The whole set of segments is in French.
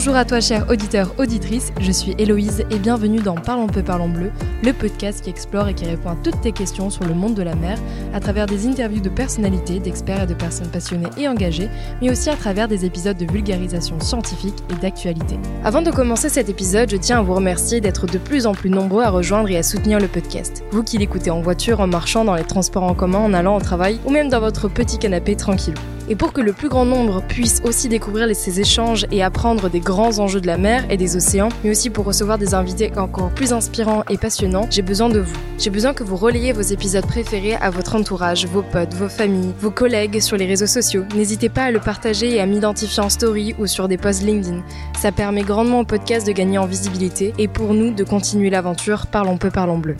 Bonjour à toi cher auditeur, auditrice, je suis Héloïse et bienvenue dans Parlons peu, parlons bleu, le podcast qui explore et qui répond à toutes tes questions sur le monde de la mer à travers des interviews de personnalités, d'experts et de personnes passionnées et engagées, mais aussi à travers des épisodes de vulgarisation scientifique et d'actualité. Avant de commencer cet épisode, je tiens à vous remercier d'être de plus en plus nombreux à rejoindre et à soutenir le podcast. Vous qui l'écoutez en voiture, en marchant, dans les transports en commun, en allant au travail ou même dans votre petit canapé tranquille. Et pour que le plus grand nombre puisse aussi découvrir ces échanges et apprendre des grands enjeux de la mer et des océans, mais aussi pour recevoir des invités encore plus inspirants et passionnants, j'ai besoin de vous. J'ai besoin que vous relayez vos épisodes préférés à votre entourage, vos potes, vos familles, vos collègues sur les réseaux sociaux. N'hésitez pas à le partager et à m'identifier en story ou sur des posts LinkedIn. Ça permet grandement au podcast de gagner en visibilité et pour nous de continuer l'aventure Parlons peu, parlons bleu.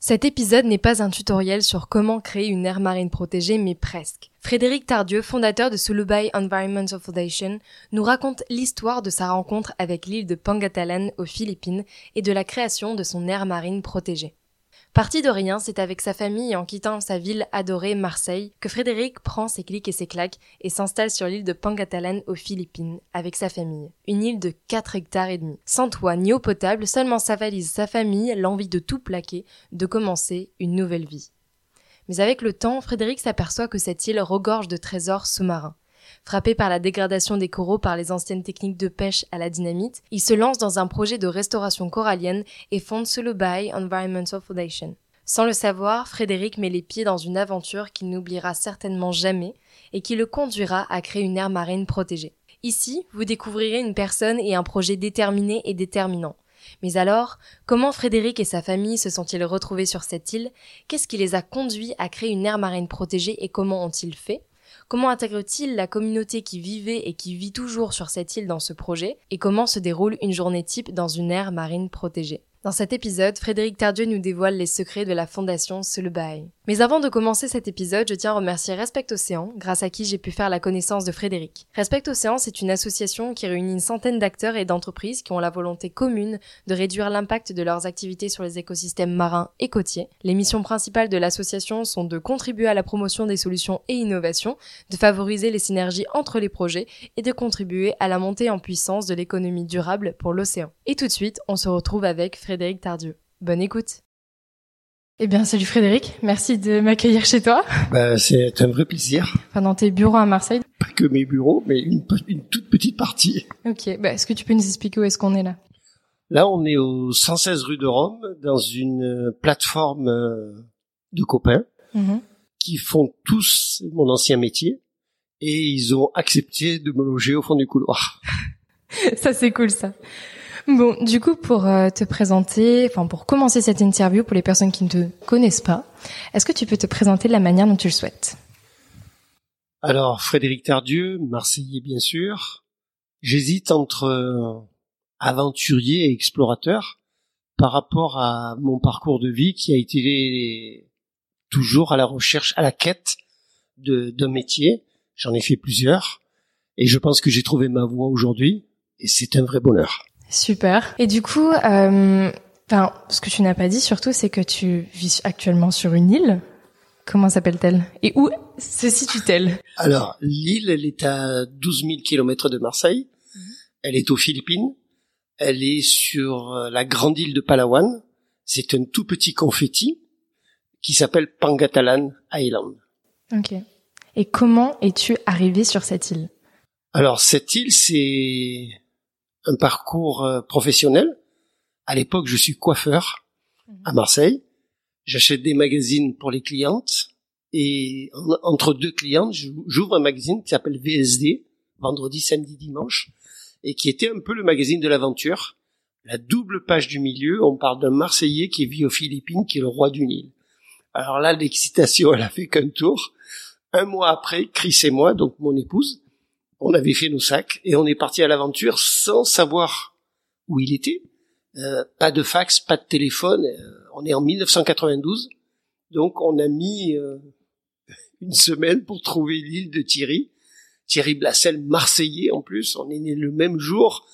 Cet épisode n'est pas un tutoriel sur comment créer une aire marine protégée, mais presque. Frédéric Tardieu, fondateur de Sulubai Environmental Foundation, nous raconte l'histoire de sa rencontre avec l'île de Pangatalan aux Philippines et de la création de son aire marine protégée. Parti de rien, c'est avec sa famille en quittant sa ville adorée Marseille que Frédéric prend ses clics et ses claques et s'installe sur l'île de Pangatalan aux Philippines avec sa famille. Une île de 4 hectares et demi. Sans toit ni eau potable, seulement sa valise, sa famille, l'envie de tout plaquer, de commencer une nouvelle vie. Mais avec le temps, Frédéric s'aperçoit que cette île regorge de trésors sous-marins. Frappé par la dégradation des coraux par les anciennes techniques de pêche à la dynamite, il se lance dans un projet de restauration corallienne et fonde Bay Environmental Foundation. Sans le savoir, Frédéric met les pieds dans une aventure qu'il n'oubliera certainement jamais et qui le conduira à créer une aire marine protégée. Ici, vous découvrirez une personne et un projet déterminé et déterminant. Mais alors, comment Frédéric et sa famille se sont-ils retrouvés sur cette île? Qu'est-ce qui les a conduits à créer une aire marine protégée et comment ont-ils fait? Comment intègre-t-il la communauté qui vivait et qui vit toujours sur cette île dans ce projet? Et comment se déroule une journée type dans une aire marine protégée? Dans cet épisode, Frédéric Tardieu nous dévoile les secrets de la fondation Sulubai. Mais avant de commencer cet épisode, je tiens à remercier Respect Océan, grâce à qui j'ai pu faire la connaissance de Frédéric. Respect Océan, c'est une association qui réunit une centaine d'acteurs et d'entreprises qui ont la volonté commune de réduire l'impact de leurs activités sur les écosystèmes marins et côtiers. Les missions principales de l'association sont de contribuer à la promotion des solutions et innovations, de favoriser les synergies entre les projets et de contribuer à la montée en puissance de l'économie durable pour l'océan. Et tout de suite, on se retrouve avec Frédéric Tardieu. Bonne écoute. Eh bien, salut Frédéric, merci de m'accueillir chez toi. Bah, c'est un vrai plaisir. Enfin, dans tes bureaux à Marseille. Pas que mes bureaux, mais une, toute petite partie. Ok, bah, est-ce que tu peux nous expliquer où est-ce qu'on est là? Là, on est au 116 rue de Rome, dans une plateforme euh, de copains mm-hmm. qui font tous mon ancien métier et ils ont accepté de me loger au fond du couloir. ça, c'est cool, ça. Bon, du coup, pour euh, te présenter, enfin pour commencer cette interview, pour les personnes qui ne te connaissent pas, est-ce que tu peux te présenter de la manière dont tu le souhaites? Alors, Frédéric Tardieu, Marseillais bien sûr. J'hésite entre euh, aventurier et explorateur par rapport à mon parcours de vie qui a été toujours à la recherche, à la quête d'un métier. J'en ai fait plusieurs et je pense que j'ai trouvé ma voie aujourd'hui et c'est un vrai bonheur. Super. Et du coup, euh, enfin, ce que tu n'as pas dit surtout, c'est que tu vis actuellement sur une île. Comment s'appelle-t-elle? Et où se situe-t-elle? Alors, l'île, elle est à 12 000 kilomètres de Marseille. Mhm. Elle est aux Philippines. Elle est sur euh, la grande île de Palawan. C'est un tout petit confetti qui s'appelle Pangatalan Island. Ok. Et comment es-tu arrivé sur cette île? Alors, cette île, c'est un parcours euh, professionnel. À l'époque, je suis coiffeur à mhm. Marseille. J'achète des magazines pour les clientes et entre deux clientes, j'ouvre un magazine qui s'appelle VSD, vendredi, samedi, dimanche, et qui était un peu le magazine de l'aventure. La double page du milieu, on parle d'un Marseillais qui vit aux Philippines, qui est le roi du Nil. Alors là, l'excitation, elle a fait qu'un tour. Un mois après, Chris et moi, donc mon épouse, on avait fait nos sacs et on est parti à l'aventure sans savoir où il était. Euh, pas de fax, pas de téléphone. Euh, on est en 1992, donc on a mis euh, une semaine pour trouver l'île de Thierry. Thierry Blassel, marseillais en plus. On est né le même jour,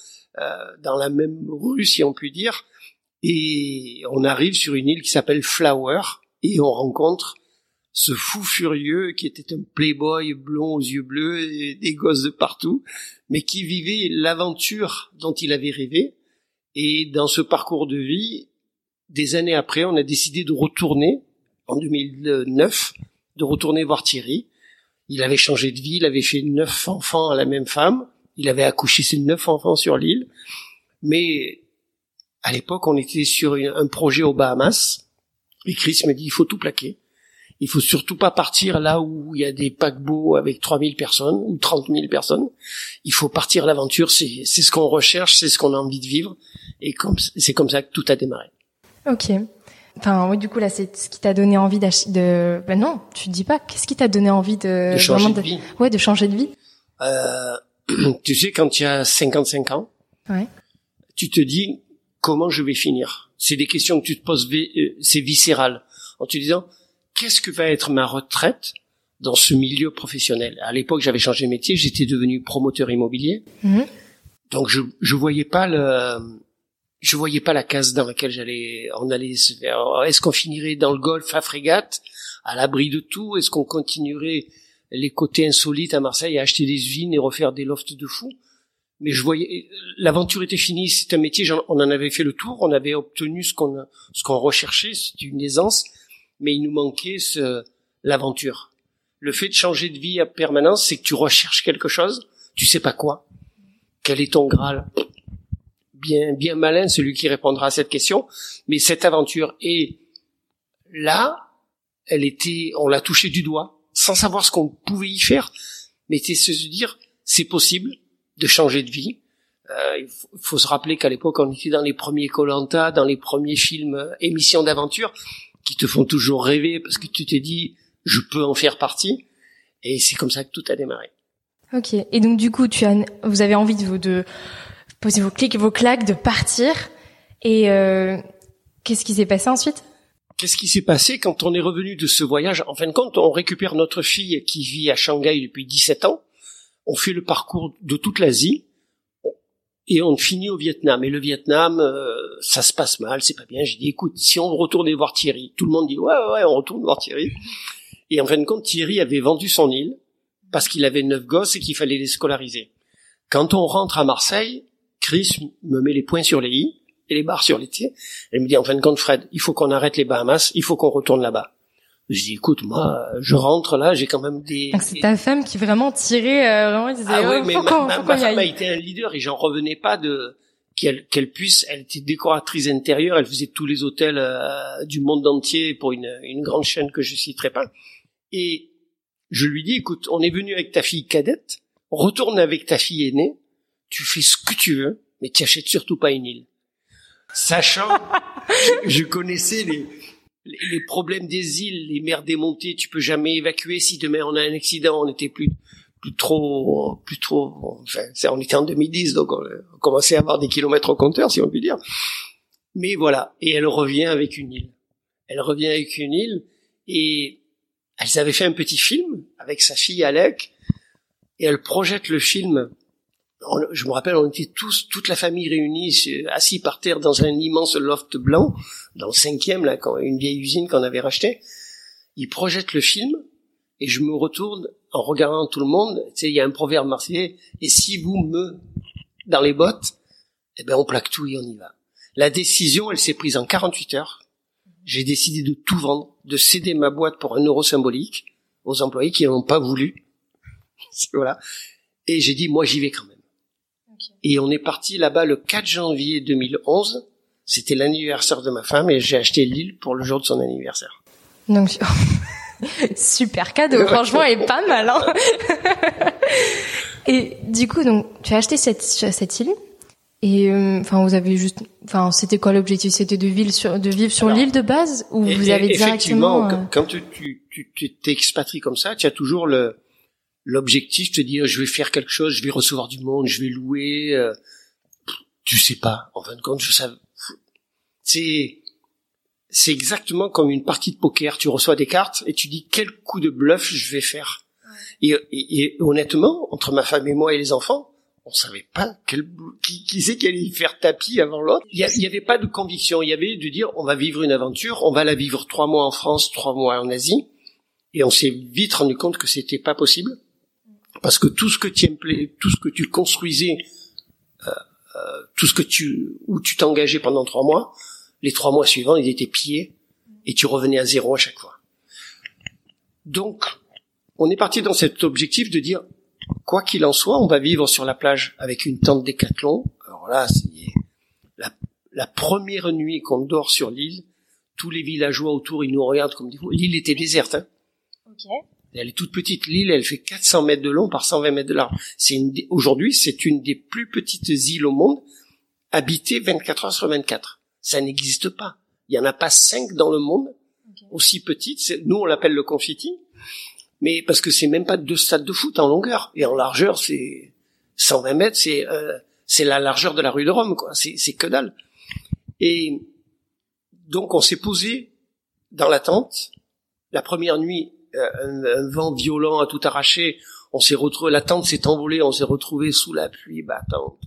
dans la même rue, si on peut dire. Et on arrive sur une île qui s'appelle Flower et on rencontre ce fou furieux qui était un playboy blond aux yeux bleus et des gosses de partout, mais qui vivait l'aventure dont il avait rêvé. Et dans ce parcours de vie, des années après, on a décidé de retourner, en 2009, de retourner voir Thierry. Il avait changé de vie, il avait fait neuf enfants à la même femme, il avait accouché ses neuf enfants sur l'île, mais à l'époque, on était sur un projet aux Bahamas, et Chris me dit, il faut tout plaquer. Il faut surtout pas partir là où il y a des paquebots avec 3000 personnes ou 30 000 personnes. Il faut partir l'aventure, c'est ce qu'on recherche, c'est ce qu'on a envie de vivre. Et c'est comme ça que tout a démarré. Ok. Enfin, oui, du coup, là, c'est ce qui t'a donné envie d'acheter, de, ben non, tu te dis pas, qu'est-ce qui t'a donné envie de, de changer de, vie. Ouais, de changer de vie? Euh, tu sais, quand tu as 55 ans, ouais. tu te dis, comment je vais finir? C'est des questions que tu te poses, euh, c'est viscéral. En te disant, qu'est-ce que va être ma retraite dans ce milieu professionnel? À l'époque, j'avais changé de métier, j'étais devenu promoteur immobilier. Mmh. Donc, je, je voyais pas le, je voyais pas la case dans laquelle j'allais, on allait se faire. Est-ce qu'on finirait dans le golf à frégate, à l'abri de tout? Est-ce qu'on continuerait les côtés insolites à Marseille à acheter des usines et refaire des lofts de fous? Mais je voyais, l'aventure était finie. C'est un métier, on en avait fait le tour, on avait obtenu ce qu'on, ce qu'on recherchait, c'était une aisance, mais il nous manquait ce, l'aventure. Le fait de changer de vie à permanence, c'est que tu recherches quelque chose, tu sais pas quoi. Quel est ton Graal? Bien, bien malin celui qui répondra à cette question. Mais cette aventure est là, elle était, on l'a touché du doigt, sans savoir ce qu'on pouvait y faire. Mais c'est se dire, c'est possible de changer de vie. Euh, il faut, se rappeler qu'à l'époque, on était dans les premiers Colanta, dans les premiers films euh, émissions d'aventure, qui te font toujours rêver parce que tu t'es dit, je peux en faire partie. Et c'est comme ça que tout a démarré. Ok. Et donc du coup, tu as, vous avez envie de, de posez vos clics, vos claques, de partir. Et euh, qu'est-ce qui s'est passé ensuite? Qu'est-ce qui s'est passé quand on est revenu de ce voyage? En fin de compte, on récupère notre fille qui vit à Shanghai depuis 17 ans. On fait le parcours de toute l'Asie et on finit au Vietnam. Et le Vietnam, euh, ça se passe mal, c'est pas bien. J'ai dit, écoute, si on retournait voir Thierry, tout le monde dit, ouais, ouais, on retourne voir Thierry. Et en fin de compte, Thierry avait vendu son île parce qu'il avait neuf gosses et qu'il fallait les scolariser. Quand on rentre à Marseille, Chris me met les points sur les i et les barres sur les t. Elle me dit en fin de compte, Fred, il faut qu'on arrête les Bahamas, il faut qu'on retourne là-bas. Je dis, écoute, moi, je rentre là, j'ai quand même des. Donc c'est ta femme qui vraiment tirait, euh, vraiment, disait, ah oui, oh, mais ma, femme a été un leader et j'en revenais pas de qu'elle qu'elle puisse. Elle était décoratrice intérieure, elle faisait tous les hôtels euh, du monde entier pour une, une grande chaîne que je citerai pas. Et je lui dis, écoute, on est venu avec ta fille cadette, retourne avec ta fille aînée, tu fais ce que tu veux, mais tu achètes surtout pas une île. Sachant, je, je, connaissais les, les problèmes des îles, les mers démontées, tu peux jamais évacuer. Si demain on a un accident, on était plus plus trop, plus trop. Enfin, on était en 2010, donc on, commençait à avoir des kilomètres au compteur, si on peut dire. Mais voilà, et elle revient avec une île. Elle revient avec une île, et elles avaient fait un petit film avec sa fille Alec, et elle projette le film je me rappelle, on était tous, toute la famille réunie, assis par terre dans un immense loft blanc, dans le cinquième, là, quand, une vieille usine qu'on avait rachetée. Ils projettent le film, et je me retourne en regardant tout le monde. Tu sais, il y a un proverbe marseillais, et si vous me, dans les bottes, eh ben, on plaque tout et on y va. La décision, elle s'est prise en 48 heures. J'ai décidé de tout vendre, de céder ma boîte pour un euro symbolique aux employés qui n'ont pas voulu. voilà. Et j'ai dit, moi, j'y vais quand même. Et on est parti là-bas le 4 janvier 2011. C'était l'anniversaire de ma femme et j'ai acheté l'île pour le jour de son anniversaire. Donc, super cadeau, franchement, et pas mal. Hein et du coup, donc, tu as acheté cette, cette île et euh, enfin, vous avez juste, enfin, c'était quoi l'objectif? C'était de vivre sur, de vivre sur l'île de base ou vous avez directement Effectivement, quand tu tu tu t'expatries comme ça, tu as toujours le l'objectif te dire je vais faire quelque chose, je vais recevoir du monde, je vais louer. Euh, tu sais pas. En fin de compte, je sais. C'est c'est exactement comme une partie de poker. Tu reçois des cartes et tu dis quel coup de bluff je vais faire. Et, et, honnêtement, entre ma femme et moi et les enfants, on savait pas quel, qui, qui c'est qui allait faire tapis avant l'autre. Il y, avait pas de conviction. Il y avait de dire on va vivre une aventure, on va la vivre trois mois en France, trois mois en Asie. Et on s'est vite rendu compte que c'était pas possible parce que tout ce que tu tout ce que tu construisais, euh, euh, tout ce que tu où tu t'engageais pendant trois mois, les trois mois suivants, ils étaient pillés et tu revenais à zéro à chaque fois. Donc, on est parti dans cet objectif de dire, quoi qu'il en soit, on va vivre sur la plage avec une tente décathlon. Alors là, c'est la, la première nuit qu'on dort sur l'île, tous les villageois autour, ils nous regardent comme des fous. L'île était déserte. Hein. Elle est toute petite. L'île, elle fait 400 mètres de long par 120 mètres de large. C'est une, aujourd'hui, c'est une des plus petites îles au monde, habitée 24 heures sur 24. Ça n'existe pas. Il y en a pas cinq dans le monde aussi petites. Nous, on l'appelle le confiti, mais parce que c'est même pas deux stades de foot en longueur et en largeur, c'est 120 mètres, c'est euh, c'est la largeur de la rue de Rome, quoi. C'est que dalle. Et donc, on s'est posé dans la tente. La première nuit, euh, un, vent violent a tout arraché. On s'est retrouvé, la tente s'est envolée, on s'est retrouvé sous la pluie battante.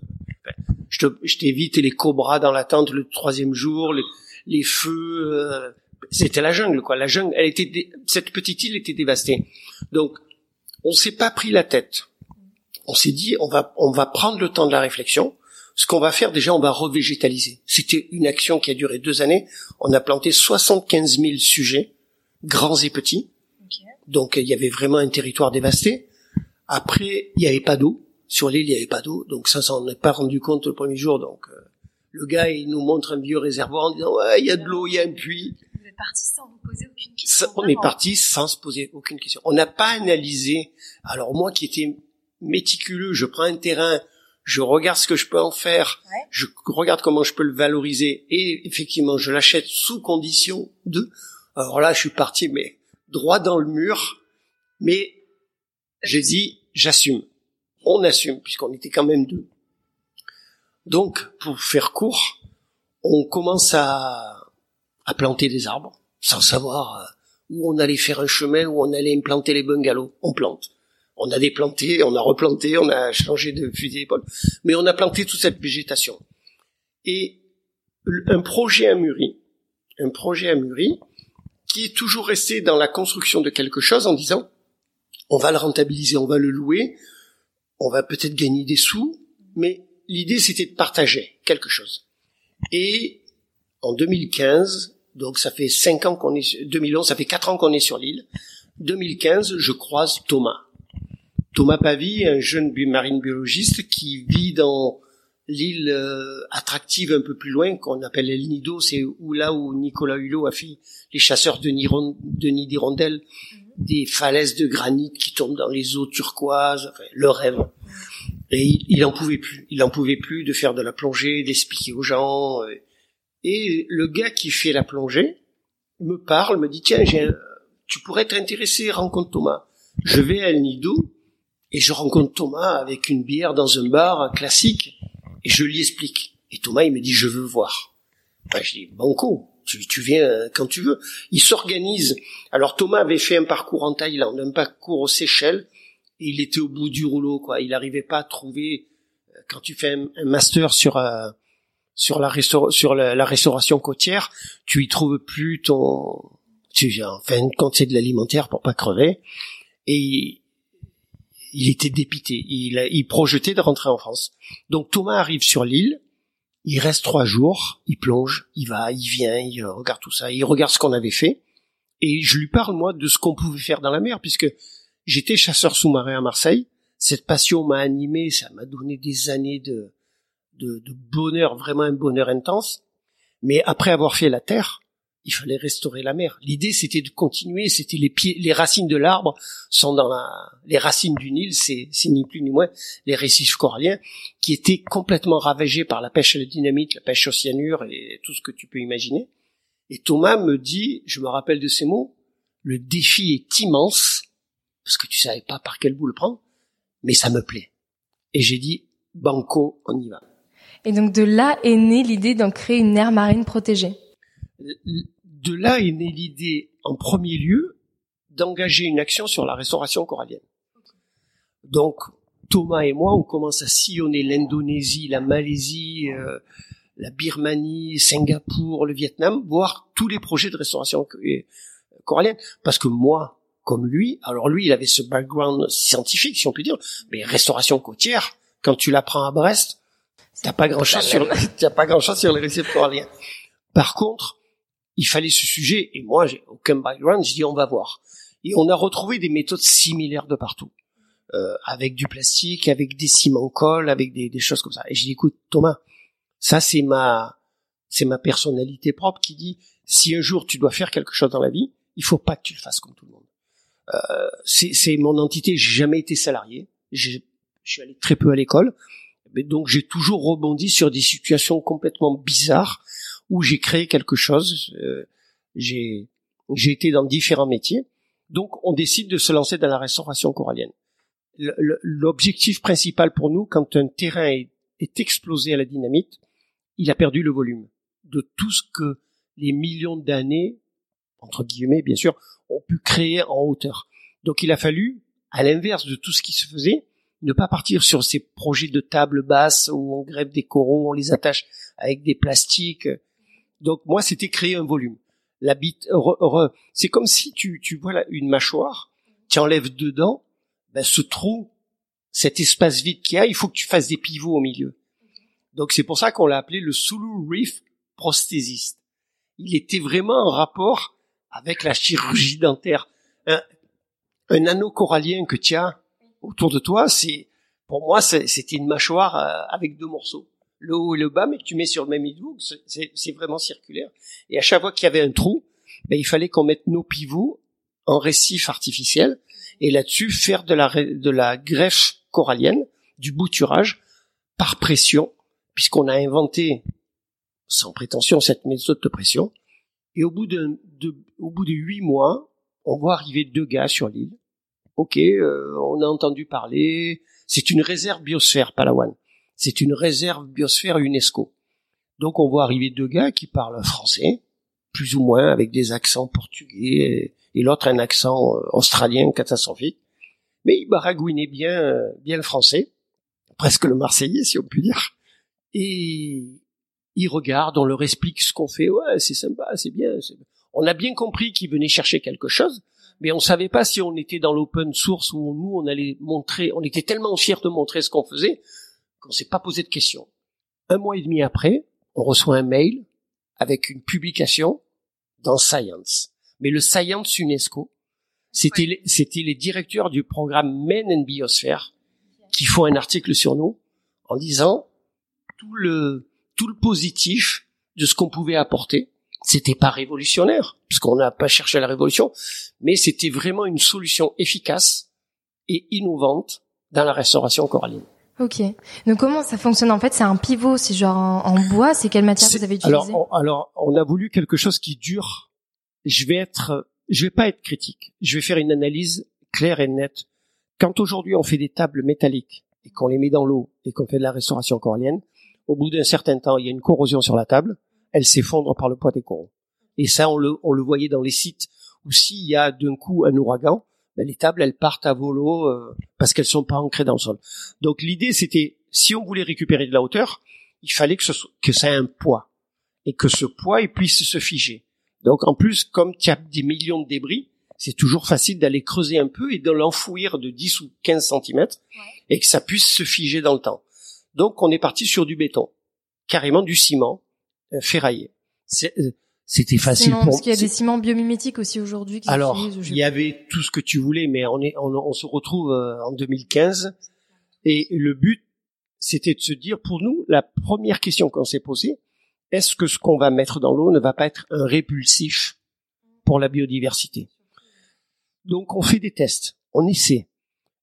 Je, te, je t'évite les cobras dans la tente le troisième jour, les, les feux. Euh, c'était la jungle, quoi. La jungle, elle était, cette petite île était dévastée. Donc, on s'est pas pris la tête. On s'est dit, on va, on va prendre le temps de la réflexion. Ce qu'on va faire, déjà, on va revégétaliser. C'était une action qui a duré deux années. On a planté 75 000 sujets, grands et petits. Donc il y avait vraiment un territoire dévasté. Après, il n'y avait pas d'eau. Sur l'île, il n'y avait pas d'eau. Donc ça, ça on n'est pas rendu compte le premier jour. Donc euh, le gars, il nous montre un vieux réservoir en disant ouais, il y a de l'eau, il y a un puits. Vous êtes parti sans vous poser aucune question. on est parti sans se poser aucune question. On n'a pas analysé. Alors moi, qui étais méticuleux, je prends un terrain, je regarde ce que je peux en faire, je regarde comment je peux le valoriser, et effectivement, je l'achète sous condition de. Alors là, je suis parti, mais droit dans le mur, mais j'ai dit, j'assume. On assume, puisqu'on était quand même deux. Donc, pour faire court, on commence à, planter des arbres, sans savoir euh, où on allait faire un chemin, où on allait implanter les bungalows. On plante. On a déplanté, on a replanté, on a changé de fusil d'épaule, mais on a planté toute cette végétation. Et un projet a mûri, un projet a mûri, qui est toujours resté dans la construction de quelque chose en disant on va le rentabiliser, on va le louer, on va peut-être gagner des sous, mais l'idée c'était de partager quelque chose. Et en 2015, donc ça fait 5 ans qu'on est 2011, ça fait 4 ans qu'on est sur l'île. 2015, je croise Thomas. Thomas Pavie, un jeune marine biologiste qui vit dans l'île euh, attractive un peu plus loin qu'on appelle El Nido, c'est où là où Nicolas Hulot a fait les chasseurs de, nid d'hirondelles, mhm. Des falaises de granit qui tombent dans les eaux turquoises, enfin, le rêve. Et il, il en pouvait plus, il en pouvait plus de faire de la plongée, d'expliquer aux gens. Euh. Et le gars qui fait la plongée me parle, me dit tiens, j'ai tu pourrais être intéressé, rencontre Thomas. Je vais à El Nido et je rencontre Thomas avec une bière dans un bar classique et je lui explique. Et Thomas, il me dit, je veux voir. Ben, je dis, banco, tu, tu viens euh, quand tu veux. Il s'organise. Alors Thomas avait fait un parcours en Thaïlande, un parcours aux Seychelles, et il était au bout du rouleau, quoi. Il n'arrivait pas à trouver, euh, quand tu fais un, master sur, euh, sur, la, restauration côtière, tu y trouves plus ton, tu, enfin, quand c'est de l'alimentaire pour pas crever. Et il était dépité. Il, il projetait de rentrer en France. Donc Thomas arrive sur l'île. Il reste trois jours. Il plonge. Il va, il vient. Il regarde tout ça. Il regarde ce qu'on avait fait. Et je lui parle moi de ce qu'on pouvait faire dans la mer, puisque j'étais chasseur sous-marin à Marseille. Cette passion m'a animé. Ça m'a donné des années de, de, de bonheur, vraiment un bonheur intense. Mais après avoir fait la terre, il fallait restaurer la mer. L'idée, c'était de continuer. C'était les pieds, les racines de l'arbre sont dans la, les racines du Nil, c'est, ni plus ni moins les récifs coralliens qui étaient complètement ravagés par la pêche à la dynamite, la pêche au cyanure et tout ce que tu peux imaginer. Et Thomas me dit, je me rappelle de ces mots, le défi est immense parce que tu savais pas par quel bout le prendre, mais ça me plaît. Et j'ai dit, banco, on y va. Et donc de là est née l'idée d'en créer une aire marine protégée de là est née l'idée, en premier lieu, d'engager une action sur la restauration corallienne. Donc, Thomas et moi, on commence à sillonner l'Indonésie, la Malaisie, euh, la Birmanie, Singapour, le Vietnam, voir tous les projets de restauration euh, corallienne. Parce que moi, comme lui. Alors lui, il avait ce background scientifique, si on peut dire, mais restauration côtière, quand tu la prends à Brest, t'as pas grand chose sur, t'as pas grand chose sur les récifs coralliens. Par contre, il fallait ce sujet, et moi, j'ai aucun background, je dis, on va voir. Et on a retrouvé des méthodes similaires de partout. Euh, avec du plastique, avec des ciments colle, avec des, des choses comme ça. Et je dis, écoute, Thomas, ça c'est ma, c'est ma personnalité propre qui dit, si un jour tu dois faire quelque chose dans la vie, il faut pas que tu le fasses comme tout le monde. Euh, c'est mon entité. J'ai jamais été salarié. Je suis allé très peu à l'école, mais donc j'ai toujours rebondi sur des situations complètement bizarres où j'ai créé quelque chose. Euh, j'ai été dans différents métiers. Donc on décide de se lancer dans la restauration corallienne. L'objectif principal pour nous, quand un terrain est, est explosé à la dynamite, il a perdu le volume de tout ce que les millions d'années, entre guillemets bien sûr, ont pu créer en hauteur. Donc il a fallu, à l'inverse de tout ce qui se faisait, ne pas partir sur ces projets de table basse où on grève des coraux, on les attache avec des plastiques. Donc moi, c'était créer un volume. La bite, c'est comme si tu, tu vois une mâchoire, tu enlèves dedans, ben ce trou, cet espace vide qu'il y a, il faut que tu fasses des pivots au milieu. Donc c'est pour ça qu'on l'a appelé le Sulu Reef prosthésiste. Il était vraiment en rapport avec la chirurgie dentaire. Un, un anneau corallien que tu as autour de toi, c'est pour moi c'était une mâchoire euh, avec deux morceaux, le haut et le bas, mais que tu mets sur le même hidroug, c'est vraiment circulaire. Et à chaque fois qu'il y avait un trou, ben, il fallait qu'on mette nos pivots en récif artificiel et là-dessus faire de la, de la greffe corallienne, du bouturage par pression, puisqu'on a inventé, sans prétention, cette méthode de pression. Et au bout de, de, au bout de huit mois, on voit arriver deux gars sur l'île ok, euh, on a entendu parler, c'est une réserve biosphère Palawan. C'est une réserve biosphère UNESCO. Donc on voit arriver deux gars qui parlent français, plus ou moins avec des accents portugais, et, l'autre un accent euh, australien catastrophique. Mais ils baragouinaient bien, euh, bien le français, presque le marseillais si on peut dire. Et ils regardent, on leur explique ce qu'on fait, ouais c'est sympa, c'est bien. On a bien compris qu'ils venaient chercher quelque chose, mais on savait pas si on était dans l'open source où nous on allait montrer, on était tellement fiers de montrer ce qu'on faisait qu'on s'est pas posé de questions. Un mois et demi après, on reçoit un mail avec une publication dans Science. Mais le Science UNESCO, c'était les, directeurs du programme Men and Biosphere qui font un article sur nous en disant tout le tout le positif de ce qu'on pouvait apporter c'était pas révolutionnaire, puisqu'on n'a pas cherché la révolution, mais c'était vraiment une solution efficace et innovante dans la restauration coralline. Ok. Donc comment ça fonctionne en fait? C'est un pivot, c'est genre en, bois? C'est quelle matière vous avez utilisé alors on, alors, on a voulu quelque chose qui dure. Je vais être, je vais pas être critique. Je vais faire une analyse claire et nette. Quand aujourd'hui on fait des tables métalliques et qu'on les met dans l'eau et qu'on fait de la restauration corallienne, au bout d'un certain temps, il y a une corrosion sur la table elle s'effondre par le poids des coraux. Et ça, on le, on le voyait dans les sites où s'il y a d'un coup un ouragan, ben les tables, elles partent à volo euh, parce qu'elles sont pas ancrées dans le sol. Donc l'idée, c'était, si on voulait récupérer de la hauteur, il fallait que, ce, que ça ait un poids et que ce poids il puisse se figer. Donc en plus, comme tu as des millions de débris, c'est toujours facile d'aller creuser un peu et de l'enfouir de 10 ou 15 cm et que ça puisse se figer dans le temps. Donc on est parti sur du béton, carrément du ciment, euh, ferraillé. Euh, c'était facile pour. Parce qu'il y a des ciments biomimétiques aussi aujourd'hui. Alors, il y avait tout ce que tu voulais, mais on est, on, on se retrouve euh, en 2015, et le but, c'était de se dire, pour nous, la première question qu'on s'est posée, est-ce que ce qu'on va mettre dans l'eau ne va pas être un répulsif pour la biodiversité? Donc, on fait des tests, on essaie.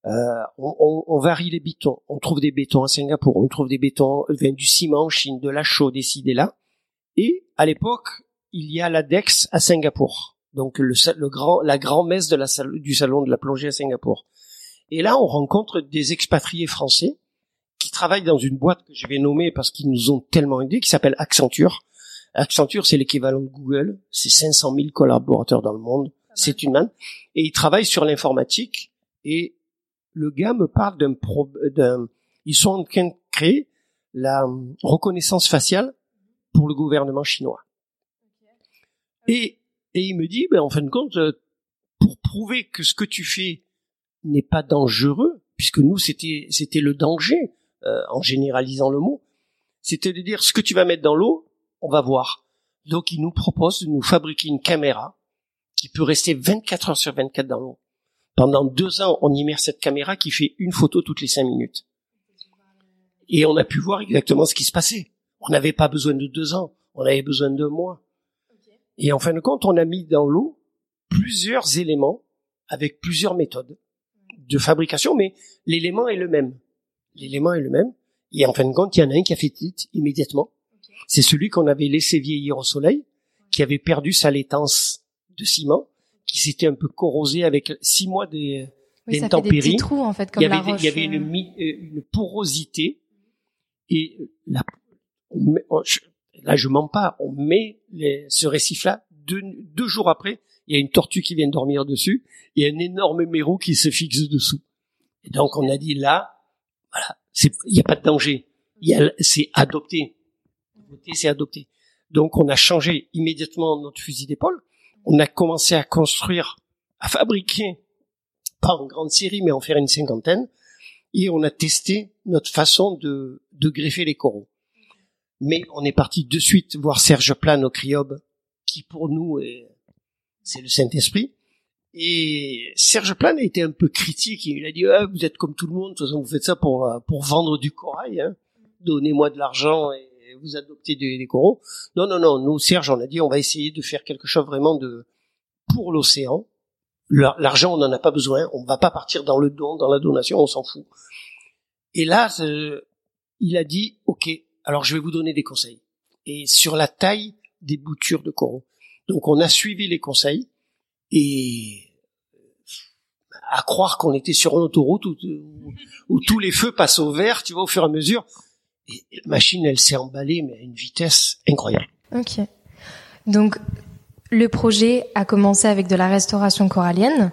Euh, on, on, on, varie les bétons. On trouve des bétons à Singapour, on trouve des bétons, du ciment en Chine, de la chaux, des là. Et à l'époque, il y a la DEX à Singapour, donc le, le grand, la grand-messe de la, du salon de la plongée à Singapour. Et là, on rencontre des expatriés français qui travaillent dans une boîte que je vais nommer parce qu'ils nous ont tellement aidés, qui s'appelle Accenture. Accenture, c'est l'équivalent de Google. C'est 500 000 collaborateurs dans le monde. C'est une manne. Et ils travaillent sur l'informatique. Et le gars me parle d'un d'un, ils sont en train de créer la reconnaissance faciale pour le gouvernement chinois. Et, et il me dit, ben, en fin de compte, euh, pour prouver que ce que tu fais n'est pas dangereux, puisque nous c'était le danger euh, en généralisant le mot, c'était de dire ce que tu vas mettre dans l'eau, on va voir. Donc il nous propose de nous fabriquer une caméra qui peut rester 24 heures sur 24 dans l'eau. Pendant deux ans, on immerse cette caméra qui fait une photo toutes les cinq minutes. Et on a pu voir exactement ce qui se passait. On n'avait pas besoin de deux ans, on avait besoin de mois. Et en fin de compte, on a mis dans l'eau plusieurs éléments avec plusieurs méthodes de fabrication, mais l'élément est le même. L'élément est le même. Et en fin de compte, il y en a un qui a fait tilt immédiatement. C'est celui qu'on avait laissé vieillir au soleil, qui avait perdu sa laitance de ciment, qui s'était un peu corrosé avec six mois des, oui, d'intempéries. Trous, en fait, comme il y avait, la roche, il y avait une, euh, une porosité et la, là je mens pas, on met les, ce récif-là deux, deux jours après, il y a une tortue qui vient dormir dessus et un énorme mérou qui se fixe dessous. Et donc on a dit là, voilà, il n'y a pas de danger, c'est adopté, c'est adopté. Donc on a changé immédiatement notre fusil d'épaule, on a commencé à construire, à fabriquer, pas en grande série, mais en faire une cinquantaine, et on a testé notre façon de, de greffer les coraux. Mais on est parti de suite voir Serge Plane au Criobe, qui pour nous est, c'est le Saint-Esprit. Et Serge Plane a été un peu critique. Il a dit ah, vous êtes comme tout le monde, de toute façon vous faites ça pour pour vendre du corail. Hein. Donnez-moi de l'argent et vous adoptez des, coraux. Non non non, nous Serge on a dit on va essayer de faire quelque chose vraiment de pour l'océan. L'argent on n'en a pas besoin, on va pas partir dans le don, dans la donation, on s'en fout. Et là euh, il a dit ok, alors je vais vous donner des conseils. Et sur la taille des boutures de coraux. Donc on a suivi les conseils et à croire qu'on était sur une autoroute où, tous les feux passent au vert, tu vois, au fur et à mesure. Et la machine, elle s'est emballée, mais à une vitesse incroyable. Ok. Donc, le projet a commencé avec de la restauration corallienne.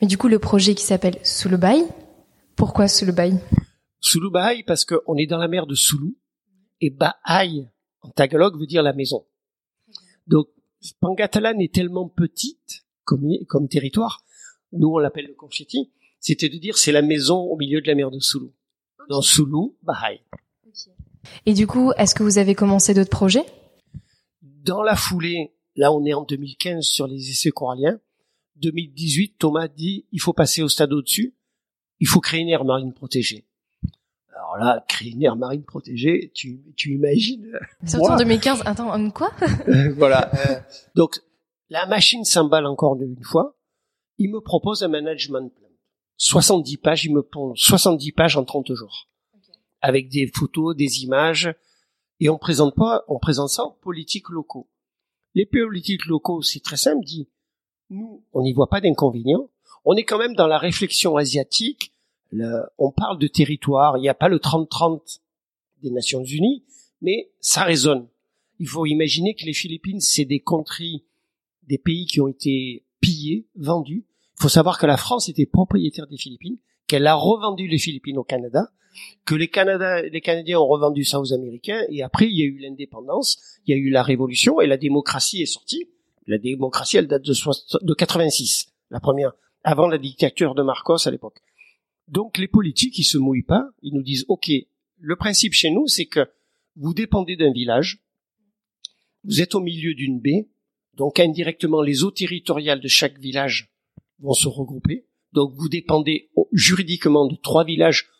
Mais du coup, le projet qui s'appelle Sulubai, pourquoi Sulubai Sulubai, parce qu'on est dans la mer de Sulu. Et Baai, en tagalog, veut dire la maison. Donc, Pangatalan est tellement petite comme, comme territoire, nous on l'appelle le Confetti, c'était de dire c'est la maison au milieu de la mer de Sulu. Dans Sulu, Bahai. Et du coup, est-ce que vous avez commencé d'autres projets? Dans la foulée, là on est en 2015 sur les essais coralliens. 2018, Thomas dit il faut passer au stade au-dessus, il faut créer une aire marine protégée. Alors là, créer une aire marine protégée, tu, tu imagines Surtout en 2015, attends, quoi euh, Voilà. Euh, donc, la machine s'emballe encore une fois. Il me propose un management plan. 70 pages, il me pond 70 pages en 30 jours. Avec des photos, des images. Et on présente pas, on présente ça aux politiques locaux. Les politiques locaux, c'est très simple, dit, nous, on n'y voit pas d'inconvénient. On est quand même dans la réflexion asiatique. On parle de territoire. Il n'y a pas le 30-30 des Nations Unies, mais ça résonne. Il faut imaginer que les Philippines, c'est des des pays qui ont été pillés, vendus. Il faut savoir que la France était propriétaire des Philippines, qu'elle a revendu les Philippines au Canada, que les, les Canadiens ont revendu ça aux Américains, et après il y a eu l'indépendance, il y a eu la révolution, et la démocratie est sortie. La démocratie, elle date de, de 86, la première, avant la dictature de Marcos à l'époque. Donc les politiques, ils se mouillent pas, ils nous disent, OK, le principe chez nous, c'est que vous dépendez d'un village, vous êtes au milieu d'une baie, donc indirectement, les eaux territoriales de chaque village vont se regrouper. Donc vous dépendez juridiquement de trois villages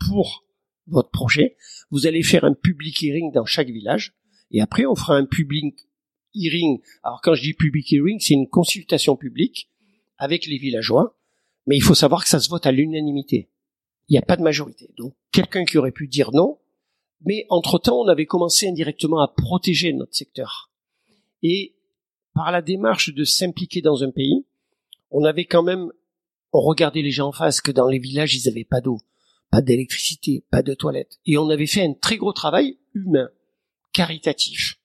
pour votre projet. Vous allez faire un public hearing dans chaque village. Et après, on fera un public hearing. Alors quand je dis public hearing, c'est une consultation publique avec les villageois. Mais il faut savoir que ça se vote à l'unanimité. Il n'y a pas de majorité. Donc quelqu'un qui aurait pu dire non. Mais entre-temps, on avait commencé indirectement à protéger notre secteur. Et par la démarche de s'impliquer dans un pays, on avait quand même, on regardait les gens en face que dans les villages, ils n'avaient pas d'eau, pas d'électricité, pas de toilettes. Et on avait fait un très gros travail humain, caritatif.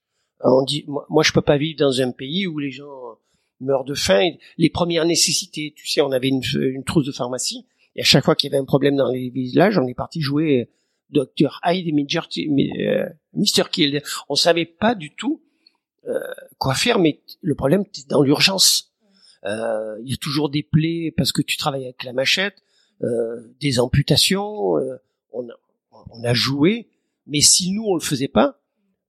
On dit, moi, moi je peux pas vivre dans un pays où les gens meurent de faim. Les premières nécessités, tu sais, on avait une, une trousse de pharmacie. Et à chaque fois qu'il y avait un problème dans les villages, on est parti jouer Dr Hyde et Mr. Euh, Kill. On savait pas du tout euh, quoi faire, mais le problème, c'est dans l'urgence. euh, il y a toujours des plaies parce que tu travailles avec la machette, euh, des amputations, euh, on, a, on a joué, mais si nous on le faisait pas,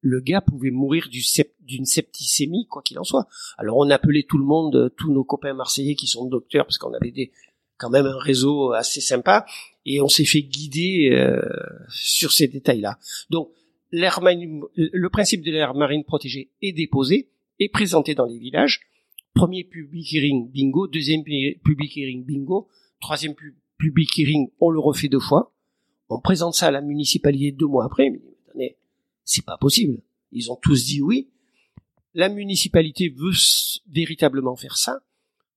le gars pouvait mourir d'une septicémie, quoi qu'il en soit. Alors on appelait tout le monde, tous nos copains marseillais qui sont docteurs, parce qu'on avait des, quand même un réseau assez sympa, et on s'est fait guider euh, sur ces détails-là. Donc l'air le principe de l'air marine protégée est déposé, est présenté dans les villages. Premier public hearing, bingo. Deuxième public hearing, bingo. Troisième public hearing, on le refait deux fois. On présente ça à la municipalité deux mois après. C'est pas possible. Ils ont tous dit oui. La municipalité veut véritablement faire ça.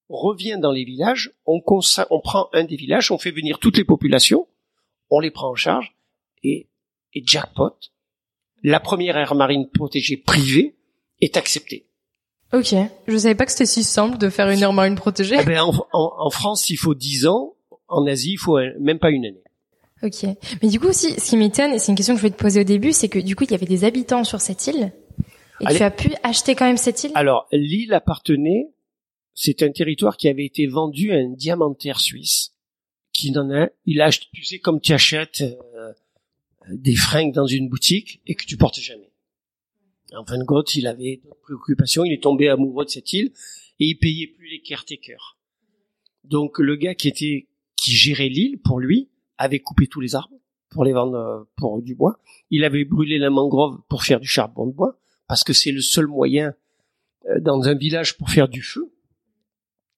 On revient dans les villages, on, on prend un des villages, on fait venir toutes les populations, on les prend en charge, et, et jackpot, la première aire marine protégée privée est acceptée. Ok, je savais pas que c'était si simple de faire une aire marine protégée. Eh ben, en, en, France, il faut 10 ans, en Asie, il faut même pas une année. Ok. Mais du coup aussi, ce qui m'étonne, et c'est une question que je voulais te poser au début, c'est que du coup, il y avait des habitants sur cette île. Et tu as pu acheter quand même cette île Alors, l'île appartenait, c'est un territoire qui avait été vendu à un diamantaire suisse, qui n'en a, il a acheté, tu sais, comme tu achètes euh, des fringues dans une boutique et que tu portes jamais. En fin de compte, il avait d'autres préoccupations, il est tombé amoureux de cette île et il payait plus les caretakers. Donc, le gars qui était, qui gérait l'île, pour lui, avait coupé tous les arbres pour les vendre euh, pour du bois. Il avait brûlé la mangrove pour faire du charbon de bois, parce que c'est le seul moyen euh, dans un village pour faire du feu.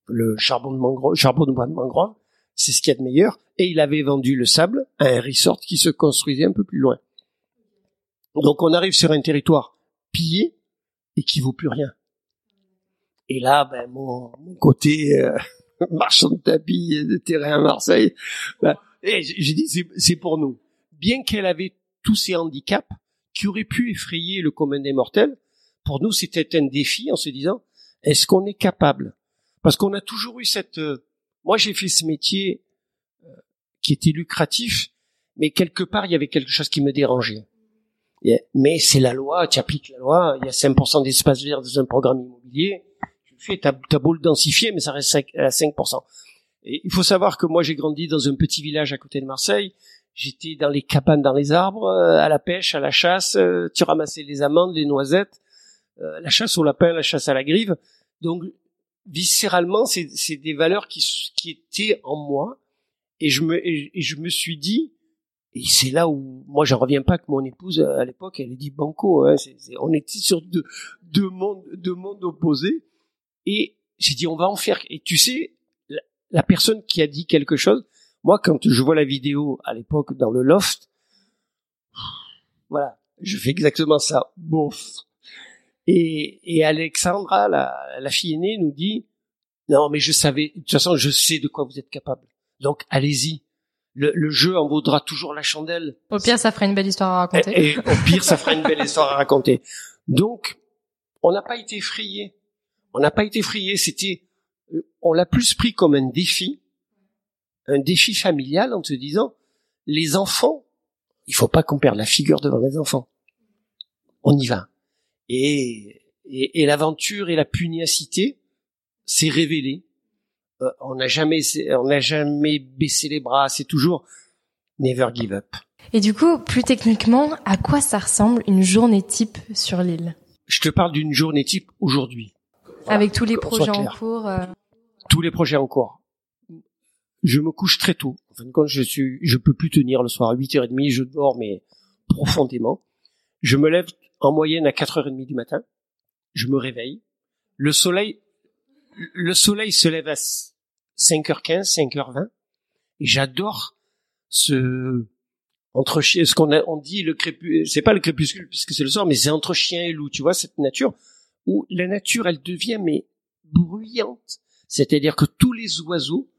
Le charbon de mangrove, charbon de bois de mangrove, c'est ce qu'il y a de meilleur. Et il avait vendu le sable à un resort qui se construisait un peu plus loin. Donc on arrive sur un territoire pillé et qui vaut plus rien. Et là, ben mon, côté euh, marchand de tapis de terrain à Marseille, ben, et j'ai dit, c'est pour nous. Bien qu'elle avait tous ces handicaps qui auraient pu effrayer le commun des mortels, pour nous, c'était un défi en se disant, est-ce qu'on est capable? Parce qu'on a toujours eu cette... Euh, moi, j'ai fait ce métier euh, qui était lucratif, mais quelque part, il y avait quelque chose qui me dérangeait. Mais c'est la loi, tu appliques la loi, il y a 5% d'espace vert dans un programme immobilier, tu fais, ta beau le densifier, mais ça reste à 5% il faut savoir que moi j'ai grandi dans un petit village à côté de Marseille. J'étais dans les cabanes, dans les arbres, euh, à la pêche, à la chasse. Euh, tu ramassais les amandes, les noisettes, euh, la chasse au lapin, la chasse à la grive. Donc viscéralement, c'est des valeurs qui, qui étaient en moi. Et je me, et je me suis dit, et c'est là où moi j'en reviens pas que mon épouse à l'époque elle dit banco. Hein, on était sur deux, deux mondes, deux mondes opposés. Et j'ai dit on va en faire. Et tu sais, la personne qui a dit quelque chose, moi, quand je vois la vidéo à l'époque dans le loft, voilà, je fais exactement ça, bof. Et, et Alexandra, la, la fille aînée, nous dit, non, mais je savais, de toute façon, je sais de quoi vous êtes capable. Donc, allez-y. Le, le, jeu en vaudra toujours la chandelle. Au pire, ça fera une belle histoire à raconter. Et, au pire, ça fera une belle histoire à raconter. Donc, on n'a pas été effrayé. On n'a pas été effrayé. C'était, on l'a plus pris comme un défi, un défi familial en se disant, les enfants, il faut pas qu'on perde la figure devant les enfants. On y va. Et, et, l'aventure et la pugnacité s'est révélée. Euh, on n'a jamais, on n'a jamais baissé les bras. C'est toujours never give up. Et du coup, plus techniquement, à quoi ça ressemble une journée type sur l'île? Je te parle d'une journée type aujourd'hui. Avec tous les projets en cours. Euh, tous les projets en cours. Je me couche très tôt. En fin de compte, je suis, je peux plus tenir le soir à 8h30, je dors, mais profondément. Je me lève en moyenne à 4h30 du matin. Je me réveille. Le soleil, le soleil se lève à 5h15, 5h20. Et j'adore ce, entre chien, ce qu'on on dit le crépuscule, c'est pas le crépuscule puisque c'est le soir, mais c'est entre chien et loup, tu vois, cette nature où la nature, elle devient, mais bruyante. C'est-à-dire que tous les oiseaux,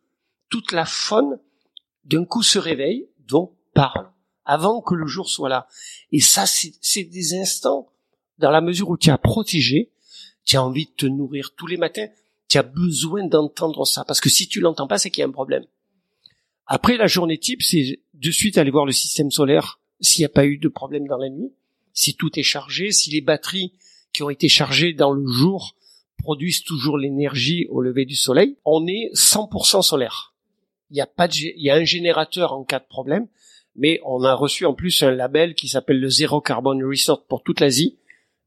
toute la faune, d'un coup se réveille, donc parle, avant que le jour soit là. Et ça, c'est des instants, dans la mesure où tu as protégé, tu as envie de te nourrir tous les matins, tu as besoin d'entendre ça, parce que si tu l'entends pas, c'est qu'il y a un problème. Après, la journée type, c'est de suite aller voir le système solaire s'il n'y a pas eu de problème dans la nuit, si tout est chargé, si les batteries qui ont été chargées dans le jour produisent toujours l'énergie au lever du soleil. On est 100% solaire. Il y a pas de, il y a un générateur en cas de problème, mais on a reçu en plus un label qui s'appelle le Zero Carbon Resort pour toute l'Asie.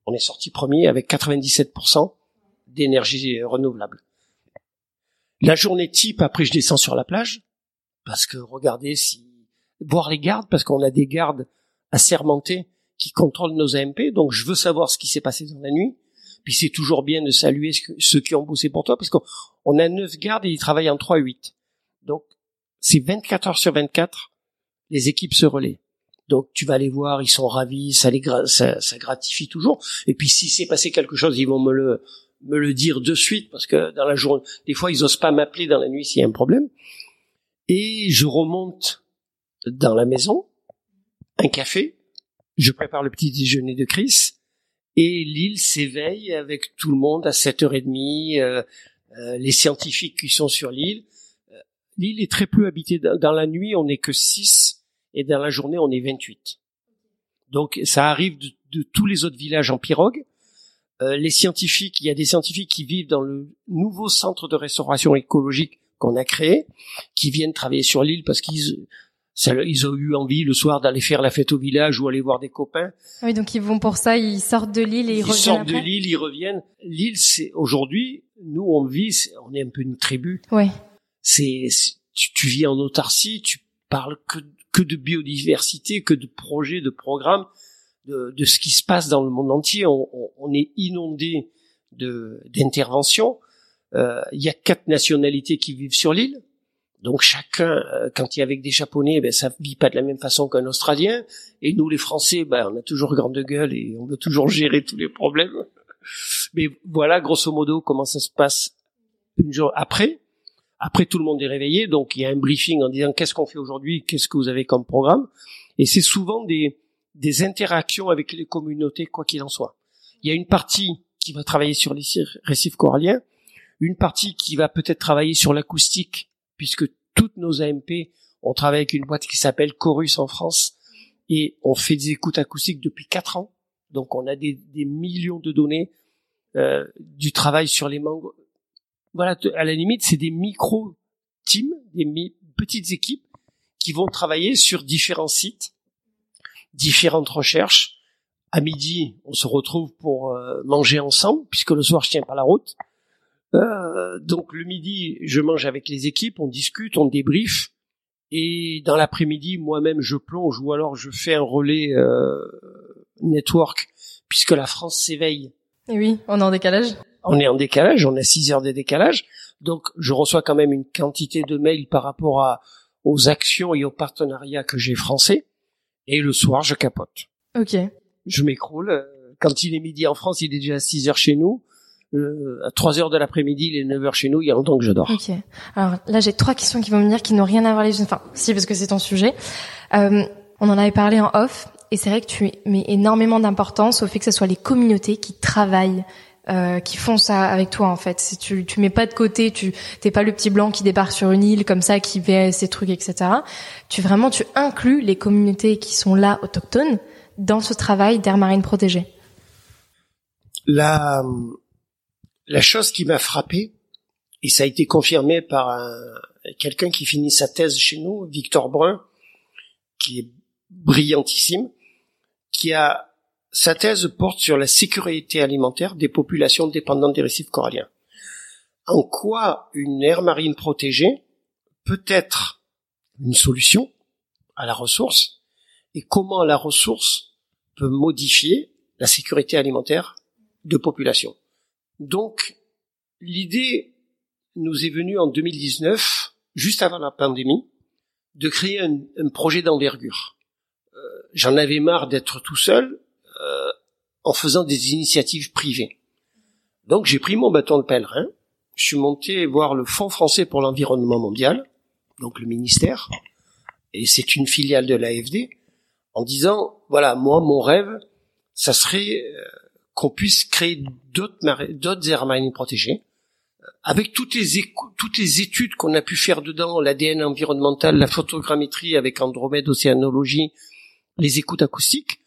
On est sorti premier avec 97% d'énergie renouvelable. La journée type, après je descends sur la plage, parce que regardez si, voir les gardes, parce qu'on a des gardes assermentés qui contrôlent nos AMP, donc je veux savoir ce qui s'est passé dans la nuit. Puis c'est toujours bien de saluer ceux qui ont bossé pour toi, parce qu'on a neuf gardes et ils travaillent en 3-8. Donc c'est 24 heures sur 24, les équipes se relaient. Donc tu vas les voir, ils sont ravis, ça les ça, gratifie toujours. Et puis si c'est passé quelque chose, ils vont me le me le dire de suite parce que dans la journée, des fois ils osent pas m'appeler dans la nuit s'il y a un problème. Et je remonte dans la maison, un café, je prépare le petit déjeuner de Chris et l'île s'éveille avec tout le monde à 7h30, euh, euh, les scientifiques qui sont sur l'île. Euh, l'île est très peu habitée. Dans la nuit, on n'est que 6 et dans la journée, on est 28. Donc ça arrive de, tous les autres villages en pirogue. Euh, les scientifiques, il y a des scientifiques qui vivent dans le nouveau centre de restauration écologique qu'on a créé, qui viennent travailler sur l'île parce qu'ils ils ont eu envie le soir d'aller faire la fête au village ou aller voir des copains. Ah oui, donc ils vont pour ça, ils sortent de l'île et ils, ils reviennent. Ils sortent de l'île, ils reviennent. L'île, c'est aujourd'hui, nous on vit, on est un peu une tribu. Ouais. C'est, tu, tu, vis en autarcie, tu parles que que de biodiversité, que de projets, de programmes de, de, ce qui se passe dans le monde entier. On, on, est inondé de d'interventions. Euh, il y a quatre nationalités qui vivent sur l'île. Donc chacun, euh, quand il est avec des Japonais, ben, ça vit pas de la même façon qu'un Australien. Et nous, les Français, ben, on a toujours grande gueule et on veut toujours gérer tous les problèmes. Mais voilà, grosso modo, comment ça se passe une jour après. Après, tout le monde est réveillé, donc il y a un briefing en disant qu'est-ce qu'on fait aujourd'hui, qu'est-ce que vous avez comme programme? Et c'est souvent des, des interactions avec les communautés, quoi qu'il en soit. Il y a une partie qui va travailler sur les récifs coralliens, une partie qui va peut-être travailler sur l'acoustique, puisque toutes nos AMP, on travaille avec une boîte qui s'appelle Chorus en France, et on fait des écoutes acoustiques depuis quatre ans. Donc on a des, des millions de données, euh, du travail sur les mangues. Voilà, à la limite, c'est des micro-teams, des petites équipes qui vont travailler sur différents sites différentes recherches. À midi, on se retrouve pour euh, manger ensemble, puisque le soir, je tiens pas la route. Euh, donc le midi, je mange avec les équipes, on discute, on débrief. Et dans l'après-midi, moi-même, je plonge ou alors je fais un relais euh, network, puisque la France s'éveille. Et oui, on est en décalage. On est en décalage, on a 6 heures de décalage. Donc je reçois quand même une quantité de mails par rapport à, aux actions et aux partenariats que j'ai français. Et le soir, je capote. Ok. Je m'écroule. Quand il est midi en France, il est déjà 6 heures chez nous. Euh, à 3 heures de l'après-midi, il est 9 heures chez nous, il y a longtemps que je dors. Ok. Alors là, j'ai trois questions qui vont venir qui n'ont rien à voir les Enfin, si, parce que c'est ton sujet. Euh, on en avait parlé en off, et c'est vrai que tu mets énormément d'importance au fait que ce soit les communautés qui travaillent euh, qui font ça avec toi en fait. Si tu tu mets pas de côté, tu t'es pas le petit blanc qui débarque sur une île comme ça, qui fait ses trucs, etc. Tu vraiment tu inclus les communautés qui sont là autochtones dans ce travail d'air marine protégée. La la chose qui m'a frappé et ça a été confirmé par un, quelqu'un qui finit sa thèse chez nous, Victor Brun, qui est brillantissime, qui a sa thèse porte sur la sécurité alimentaire des populations dépendantes des récifs coralliens. En quoi une aire marine protégée peut être une solution à la ressource et comment la ressource peut modifier la sécurité alimentaire de populations. Donc, l'idée nous est venue en 2019, juste avant la pandémie, de créer un, projet d'envergure. Euh, j'en avais marre d'être tout seul euh, en faisant des initiatives privées. Donc j'ai pris mon bâton de pèlerin, je suis monté voir le Fonds français pour l'environnement mondial, donc le ministère, et c'est une filiale de l'AFD, en disant, voilà, moi, mon rêve, ça serait euh, qu'on puisse créer d'autres d'autres aires marines protégées, euh, avec toutes les, toutes les études qu'on a pu faire dedans, l'ADN environnemental, la photogrammétrie avec Andromède Océanologie, les écoutes acoustiques,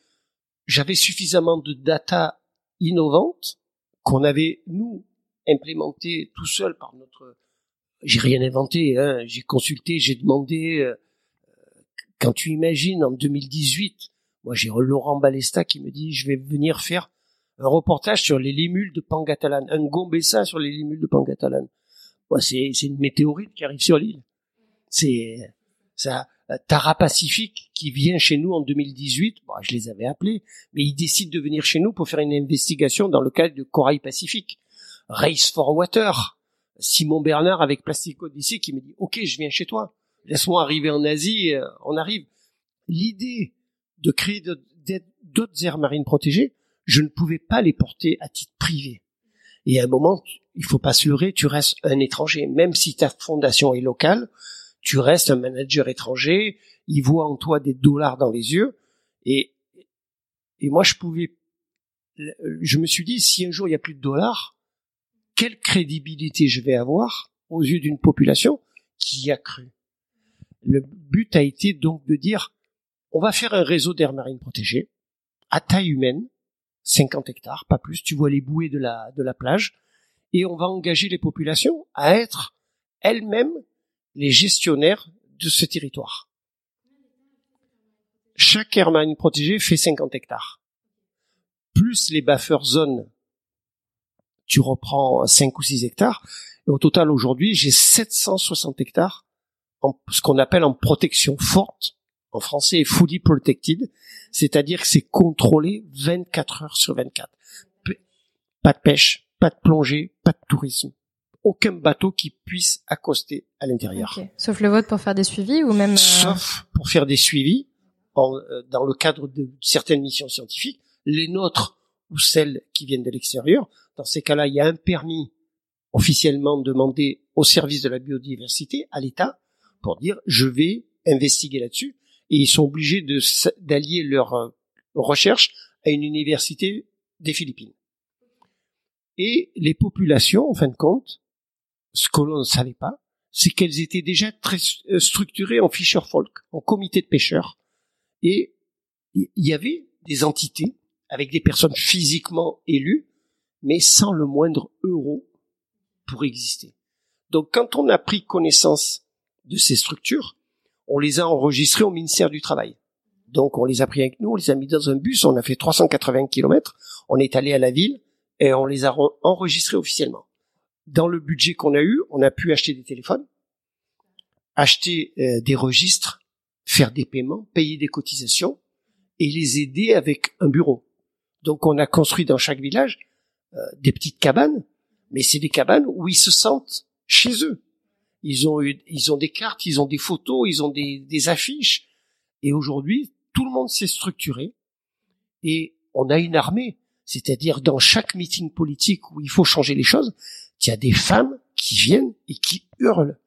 j'avais suffisamment de data innovantes qu'on avait, nous, implémenté tout seul par notre. J'ai rien inventé. Hein. J'ai consulté, j'ai demandé. Euh, quand tu imagines en 2018, moi j'ai Laurent Balesta qui me dit je vais venir faire un reportage sur les limules de Pangatalane, un Gombessa sur les limules de Pangatalane. Moi c'est une météorite qui arrive sur l'île. C'est ça Tara Pacifique qui vient chez nous en 2018, bon, je les avais appelés, mais ils décident de venir chez nous pour faire une investigation dans le cadre de Corail Pacifique. Race for Water, Simon Bernard avec Plastic Odyssey qui me dit OK, je viens chez toi. Laisse-moi arriver en Asie, euh, on arrive. L'idée de créer d'autres aires marines protégées, je ne pouvais pas les porter à titre privé. Et à un moment, il faut pas se leurrer, tu restes un étranger, même si ta fondation est locale, tu restes un manager étranger, il voit en toi des dollars dans les yeux, et, et moi je pouvais, je me suis dit, si un jour il n'y a plus de dollars, quelle crédibilité je vais avoir aux yeux d'une population qui a cru? Le but a été donc de dire, on va faire un réseau d'air marine protégé, à taille humaine, 50 hectares, pas plus, tu vois les bouées de la, plage, et on va engager les populations à être elles-mêmes les gestionnaires de ce territoire. Chaque aire marine protégée fait 50 hectares. Plus les buffer zones, tu reprends 5 ou 6 hectares. Et au total, aujourd'hui, j'ai 760 hectares en ce qu'on appelle en protection forte. En français, fully protected. C'est-à-dire que c'est contrôlé 24 heures sur 24. Pas de pêche, pas de plongée, pas de tourisme aucun bateau qui puisse accoster à l'intérieur. Sauf le vôtre pour faire des suivis ou même... Euh, Sauf pour faire des suivis en, euh, dans le cadre de certaines missions scientifiques, les nôtres ou celles qui viennent de l'extérieur. Dans ces cas-là, il y a un permis officiellement demandé au service de la biodiversité, à l'État, pour dire je vais investiguer là-dessus. Et ils sont obligés d'allier leur euh, recherche à une université des Philippines. Et les populations, en fin de compte, ce que l'on ne savait pas, c'est qu'elles étaient déjà très euh, structurées en fisher folk, en comité de pêcheurs. Et il y avait des entités avec des personnes physiquement élues, mais sans le moindre euro pour exister. Donc quand on a pris connaissance de ces structures, on les a enregistrées au ministère du Travail. Donc on les a pris avec nous, on les a mis dans un bus, on a fait 380 km, on est allé à la ville et on les a enregistrés officiellement dans le budget qu'on a eu, on a pu acheter des téléphones, acheter euh, des registres, faire des paiements, payer des cotisations et les aider avec un bureau. Donc on a construit dans chaque village euh, des petites cabanes, mais c'est des cabanes où ils se sentent chez eux. Ils ont eu, ils ont des cartes, ils ont des photos, ils ont des, des affiches. Et aujourd'hui, tout le monde s'est structuré et on a une armée. C'est-à-dire dans chaque meeting politique où il faut changer les choses, il y a des femmes qui viennent et qui hurlent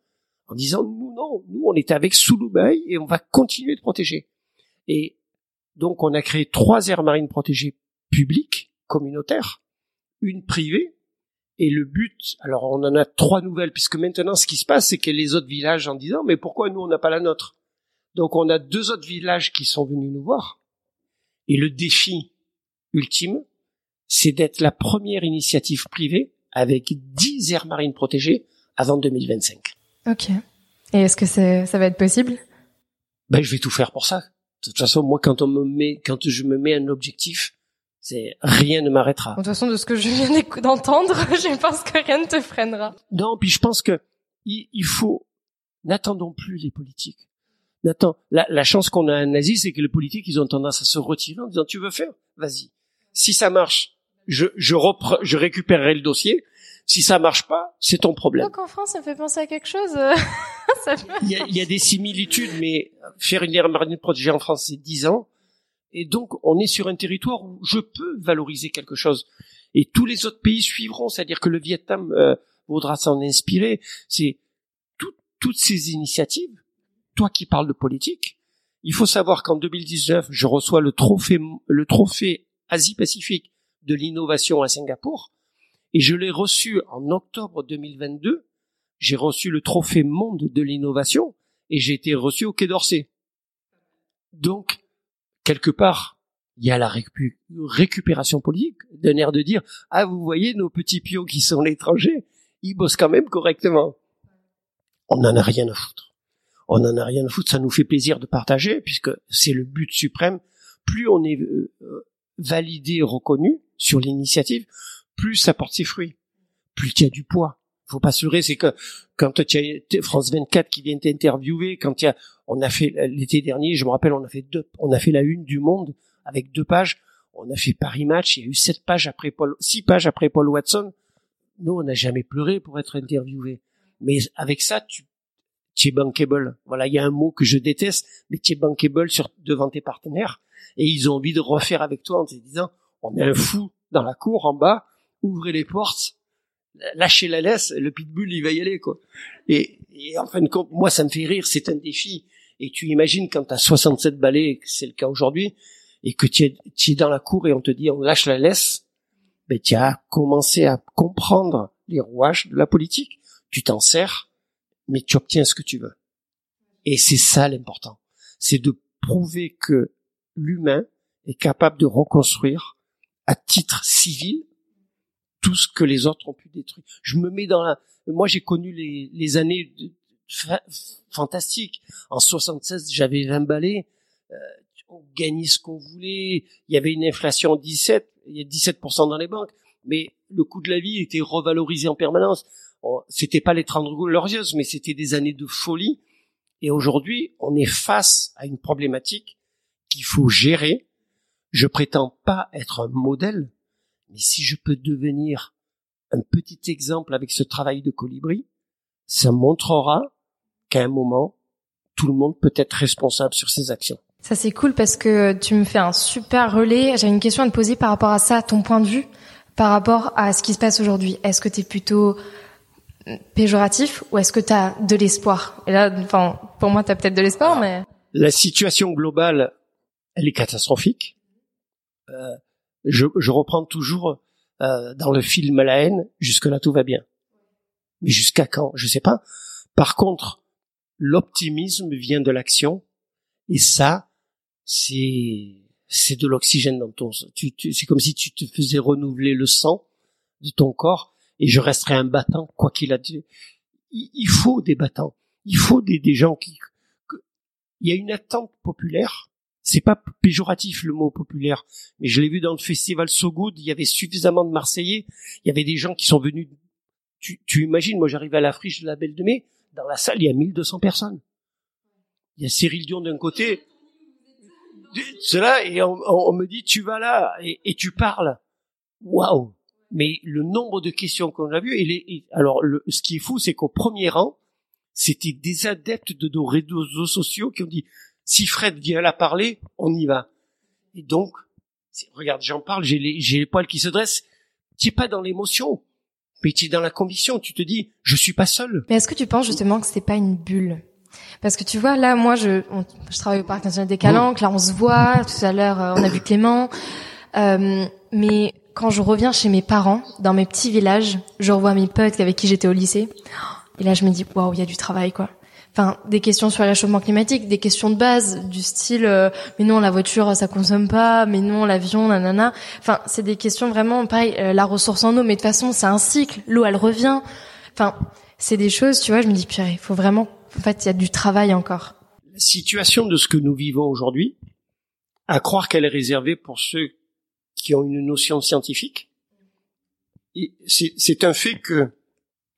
en disant nous non, nous on est avec Souloubaï et on va continuer de protéger. Et donc on a créé trois aires marines protégées publiques, communautaires, une privée, et le but, alors on en a trois nouvelles, puisque maintenant ce qui se passe, c'est que les autres villages en disant mais pourquoi nous on n'a pas la nôtre? Donc on a deux autres villages qui sont venus nous voir, et le défi ultime, c'est d'être la première initiative privée avec 10 aires marines protégées avant 2025. Ok. Et est-ce que ça va être possible? Ben, je vais tout faire pour ça. De toute façon, moi, quand on me met, quand je me mets un objectif, c'est rien ne m'arrêtera. De toute façon, de ce que je viens d'entendre, je pense que rien ne te freinera. Non, puis je pense que il, faut n'attendons plus les politiques. N'attends. La, la chance qu'on a en Asie, c'est que les politiques, ils ont tendance à se retirer en disant tu veux faire, vas-y. Si ça marche, je, je, je récupérerai le dossier. Si ça marche pas, c'est ton problème. Donc en France, ça me fait penser à quelque chose. il, y a, il, y a, des similitudes, mais faire une aire marine protégée en France, c'est 10 ans. Et donc, on est sur un territoire où je peux valoriser quelque chose. Et tous les autres pays suivront, c'est-à-dire que le Vietnam euh, voudra s'en inspirer. C'est toutes ces initiatives. Toi qui parles de politique, il faut savoir qu'en 2019, je reçois le trophée, le trophée Asie-Pacifique de l'innovation à Singapour. Et je l'ai reçu en octobre 2022. J'ai reçu le trophée monde de l'innovation et j'ai été reçu au Quai d'Orsay. Donc, quelque part, il y a la récupération politique, d'un air de dire ah vous voyez nos petits pions qui sont l'étranger, ils bossent quand même correctement. On n'en a rien à foutre. On n'en a rien à foutre. Ça nous fait plaisir de partager puisque c'est le but suprême. Plus on est euh, validé, reconnu sur l'initiative, plus ça porte ses fruits. Plus il y a du poids. Faut pas se c'est que quand tu as France 24 qui vient t'interviewer, quand y on a fait l'été dernier, je me rappelle, on a fait deux, on a fait la une du Monde avec deux pages. On a fait Paris Match, il y a eu sept pages après Paul, six pages après Paul Watson. Nous, on n'a jamais pleuré pour être interviewé. Mais avec ça, tu, tu es bankable. Voilà, il y a un mot que je déteste, mais tu es bankable sur, devant tes partenaires. Et ils ont envie de refaire avec toi en te disant, on est un fou dans la cour en bas, ouvrez les portes, lâchez la laisse, le pitbull, il va y aller, quoi. Et, et en fin de compte, moi, ça me fait rire, c'est un défi. Et tu imagines quand tu as 67 balais, c'est le cas aujourd'hui, et que tu es, dans la cour et on te dit on lâche la laisse, ben tu as commencé à comprendre les rouages de la politique. Tu t'en sers, mais tu obtiens ce que tu veux. Et c'est ça l'important. C'est de prouver que l'humain est capable de reconstruire à titre civil tout ce que les autres ont pu détruire. Je me mets dans la, moi j'ai connu les, les années fantastiques. En 76, j'avais 20 balais. Euh, on gagnait ce qu'on voulait. Il y avait une inflation 17, il y a 17% dans les banques, mais le coût de la vie était revalorisé en permanence. C'était pas les 30 glorieuses, mais c'était des années de folie. Et aujourd'hui, on est face à une problématique qu'il faut gérer. Je prétends pas être un modèle, mais si je peux devenir un petit exemple avec ce travail de colibri, ça montrera qu'à un moment, tout le monde peut être responsable sur ses actions. Ça c'est cool parce que tu me fais un super relais. J'ai une question à te poser par rapport à ça, ton point de vue, par rapport à ce qui se passe aujourd'hui. Est-ce que tu es plutôt péjoratif ou est-ce que tu as de l'espoir? Et là, enfin, pour moi, tu as peut-être de l'espoir, mais... La situation globale, elle est catastrophique. Euh, je, je, reprends toujours euh, dans le film La haine, jusque-là tout va bien. Mais jusqu'à quand? Je sais pas. Par contre, l'optimisme vient de l'action et ça, c'est c'est de l'oxygène dans ton tu, tu c'est comme si tu te faisais renouveler le sang de ton corps et je resterai un battant quoi qu'il a dit il, faut des battants il faut des, des gens qui il y a une attente populaire c'est pas péjoratif le mot populaire mais je l'ai vu dans le festival So Good il y avait suffisamment de Marseillais il y avait des gens qui sont venus tu, imagines moi j'arrive à la friche de la Belle de Mai dans la salle il y a 1200 personnes il y a Cyril Dion d'un côté, cela, et on, me dit, tu vas là, et, tu parles. Waouh! Mais le nombre de questions qu'on a vues, et, alors, le, ce qui est fou, c'est qu'au premier rang, c'était des adeptes de nos réseaux sociaux qui ont dit, si Fred vient là parler, on y va. Et donc, regarde, j'en parle, j'ai les, j'ai les poils qui se dressent. Tu pas dans l'émotion, mais tu es dans la conviction. Tu te dis, je suis pas seul. Mais est-ce que tu penses justement que c'est pas une bulle? Parce que tu vois, là, moi, je, je travaille au Parc national des Calanques. Là, on se voit. Tout à l'heure, euh, on a vu Clément. Euh, mais quand je reviens chez mes parents, dans mes petits villages, je revois mes potes avec qui j'étais au lycée. Et là, je me dis, waouh, il y a du travail, quoi. Enfin, des questions sur le réchauffement climatique, des questions de base, du style, euh, mais non, la voiture, ça consomme pas, mais non, l'avion, nanana. Enfin, c'est des questions vraiment, pareil, euh, la ressource en eau, mais de toute façon, c'est un cycle. L'eau, elle revient. Enfin, c'est des choses, tu vois, je me dis, purée, il faut vraiment en fait, il y a du travail encore. La situation de ce que nous vivons aujourd'hui, à croire qu'elle est réservée pour ceux qui ont une notion scientifique, c'est un fait que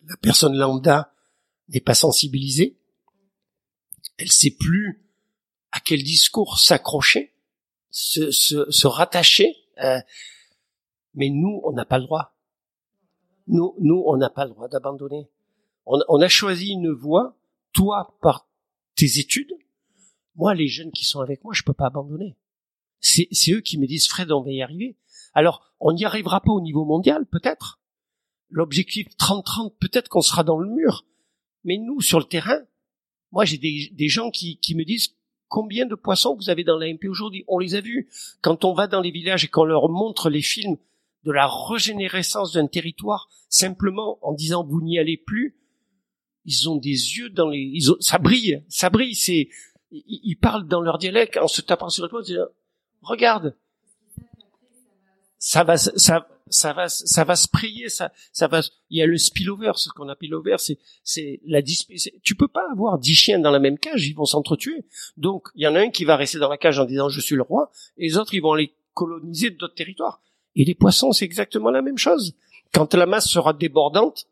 la personne lambda n'est pas sensibilisée, elle sait plus à quel discours s'accrocher, se, rattacher, euh, mais nous, on n'a pas le droit. Nous, on n'a pas le droit d'abandonner. On, a choisi une voie toi par tes études, moi les jeunes qui sont avec moi, je peux pas abandonner. C'est, eux qui me disent Fred, on va y arriver. Alors, on n'y arrivera pas au niveau mondial, peut-être. L'objectif 30-30, peut-être qu'on sera dans le mur. Mais nous, sur le terrain, moi j'ai des, gens qui, me disent combien de poissons vous avez dans l'AMP aujourd'hui On les a vus. Quand on va dans les villages et qu'on leur montre les films de la régénérescence d'un territoire, simplement en disant vous n'y allez plus, ils ont des yeux dans les, ils ça brille, ça brille. C'est, ils, parlent dans leur dialecte en se tapant sur le poing. Regarde, ça va, ça, ça va, ça va sprayer, ça, ça va. Il y a le spillover, ce qu'on appelle over, c'est, c'est la Tu peux pas avoir dix chiens dans la même cage, ils vont s'entretuer. Donc, il y en a un qui va rester dans la cage en disant je suis le roi, et les autres ils vont aller coloniser d'autres territoires. Et les poissons, c'est exactement la même chose. Quand la masse sera débordante,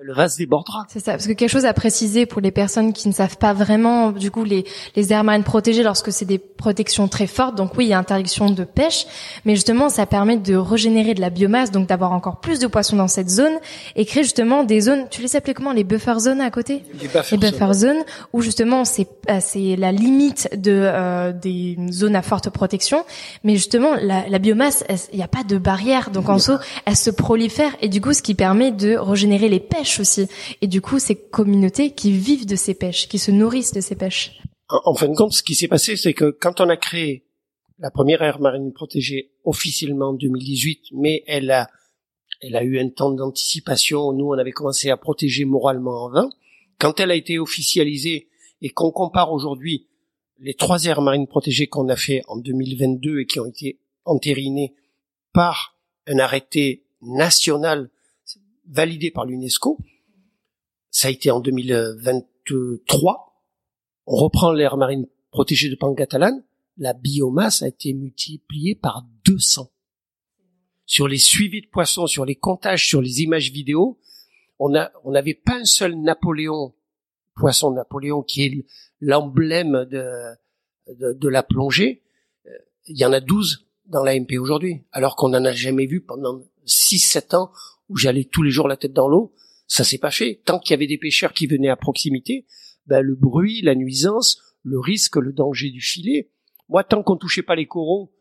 le vase débordera. C'est ça, parce que quelque chose à préciser pour les personnes qui ne savent pas vraiment, du coup, les, les aires marines protégées lorsque c'est des protections très fortes. Donc oui, il y a interdiction de pêche, mais justement, ça permet de régénérer de la biomasse, donc d'avoir encore plus de poissons dans cette zone et créer justement des zones. Tu les appelais comment Les buffer zones à côté? Les buffer, les buffer zones, où justement c'est euh, c'est la limite de euh, des zones à forte protection, mais justement la, la biomasse, il n'y a pas de barrière, donc en soi, elle se prolifère et du coup, ce qui permet de régénérer les pêches aussi. Et du coup, ces communautés qui vivent de ces pêches, qui se nourrissent de ces pêches. En, fin de compte, ce qui s'est passé, c'est que quand on a créé la première aire marine protégée officiellement en 2018, mais elle a, elle a eu un temps d'anticipation. Nous, on avait commencé à protéger moralement en 20. Quand elle a été officialisée et qu'on compare aujourd'hui les trois aires marines protégées qu'on a fait en 2022 et qui ont été entérinées par un arrêté national validé par l'UNESCO. Ça a été en 2023. On reprend l'aire marine protégée de Pangatalane. La biomasse a été multipliée par 200. Sur les suivis de poissons, sur les comptages, sur les images vidéo, on a, on n'avait pas un seul Napoléon, poisson Napoléon, qui est l'emblème de, de, de, la plongée. Il y en a 12 dans l'AMP aujourd'hui, alors qu'on n'en a jamais vu pendant 6-7 ans où j'allais tous les jours la tête dans l'eau, ça s'est pas fait. Tant qu'il y avait des pêcheurs qui venaient à proximité, ben, le bruit, la nuisance, le risque, le danger du filet. Moi, tant qu'on touchait pas les coraux,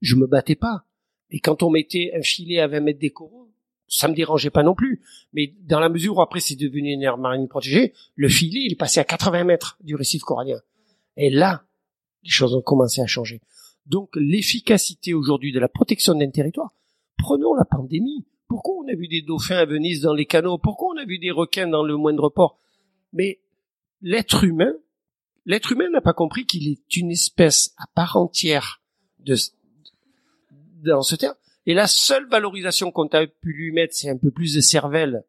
je me battais pas. Et quand on mettait un filet à 20 mètres des coraux, ça me dérangeait pas non plus. Mais dans la mesure où après c'est devenu une aire marine protégée, le filet, il passé à 80 mètres du récif corallien. Et là, les choses ont commencé à changer. Donc, l'efficacité aujourd'hui de la protection d'un territoire, prenons la pandémie. Pourquoi on a vu des dauphins à Venise dans les canaux? Pourquoi on a vu des requins dans le moindre port? Mais l'être humain, l'être humain n'a pas compris qu'il est une espèce à part entière de, dans ce terme. Et la seule valorisation qu'on a pu lui mettre, c'est un peu plus de cervelle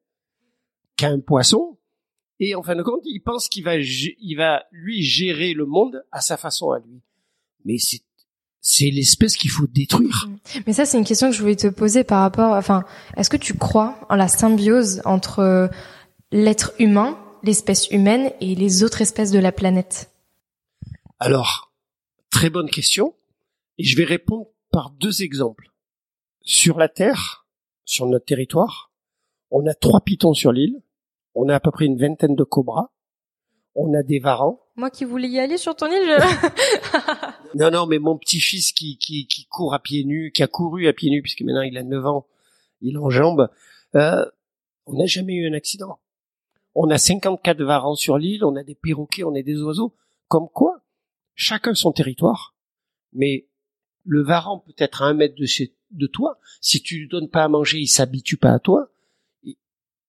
qu'un poisson. Et en fin de compte, il pense qu'il va, il va lui gérer le monde à sa façon à lui. Mais c'est c'est l'espèce qu'il faut détruire. Mm. Mais ça, c'est une question que je voulais te poser par rapport, enfin, est-ce que tu crois en la symbiose entre euh, l'être humain, l'espèce humaine et les autres espèces de la planète Alors, très bonne question. Et je vais répondre par deux exemples. Sur la Terre, sur notre territoire, on a trois pitons sur l'île, on a à peu près une vingtaine de cobras, on a des varans. Moi qui voulais y aller sur ton île. Je... non, non, mais mon petit-fils qui, qui, qui court à pieds nus, qui a couru à pieds nus, puisque maintenant il a 9 ans, il en jambes, euh, on n'a jamais eu un accident. On a 54 varans sur l'île, on a des perroquets, on a des oiseaux. Comme quoi, chacun son territoire. Mais le varan peut être à un mètre de chez, de toi. Si tu lui donnes pas à manger, il s'habitue pas à toi.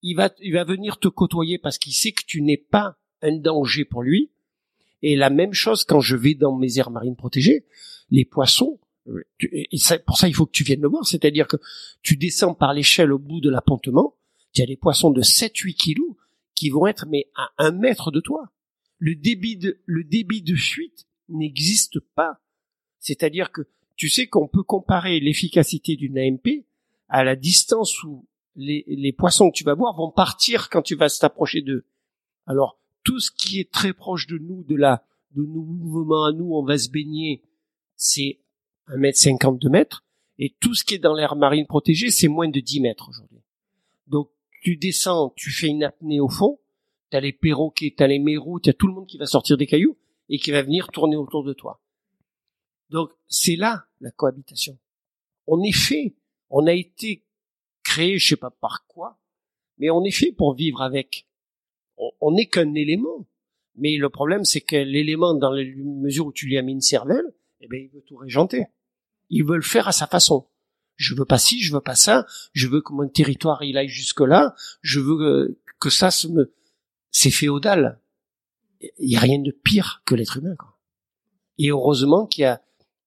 Il va, il va venir te côtoyer parce qu'il sait que tu n'es pas un danger pour lui. Et la même chose quand je vais dans mes aires marines protégées, les poissons, et pour ça il faut que tu viennes le voir, c'est-à-dire que tu descends par l'échelle au bout de l'appontement, tu as des poissons de 7-8 kilos qui vont être mais à un mètre de toi. Le débit de, le débit de fuite n'existe pas. C'est-à-dire que tu sais qu'on peut comparer l'efficacité d'une AMP à la distance où les, les poissons que tu vas voir vont partir quand tu vas t'approcher d'eux. Alors, tout ce qui est très proche de nous, de la, de nos mouvements à nous, on va se baigner, c'est un mètre cinquante, deux mètres, et tout ce qui est dans l'air marine protégée, c'est moins de 10 mètres aujourd'hui. Donc, tu descends, tu fais une apnée au fond, t'as les perroquets, t'as les mérous, t'as tout le monde qui va sortir des cailloux et qui va venir tourner autour de toi. Donc, c'est là la cohabitation. On est fait, on a été créé, je sais pas par quoi, mais on est fait pour vivre avec on n'est qu'un élément. Mais le problème, c'est que l'élément, dans la mesure où tu lui as mis une cervelle, eh ben, il veut tout régenter. Il veut le faire à sa façon. Je veux pas ci, je veux pas ça. Je veux que mon territoire il aille jusque là. Je veux que, ça se me, c'est féodal. Il y a rien de pire que l'être humain. Quoi. Et heureusement qu'il y a,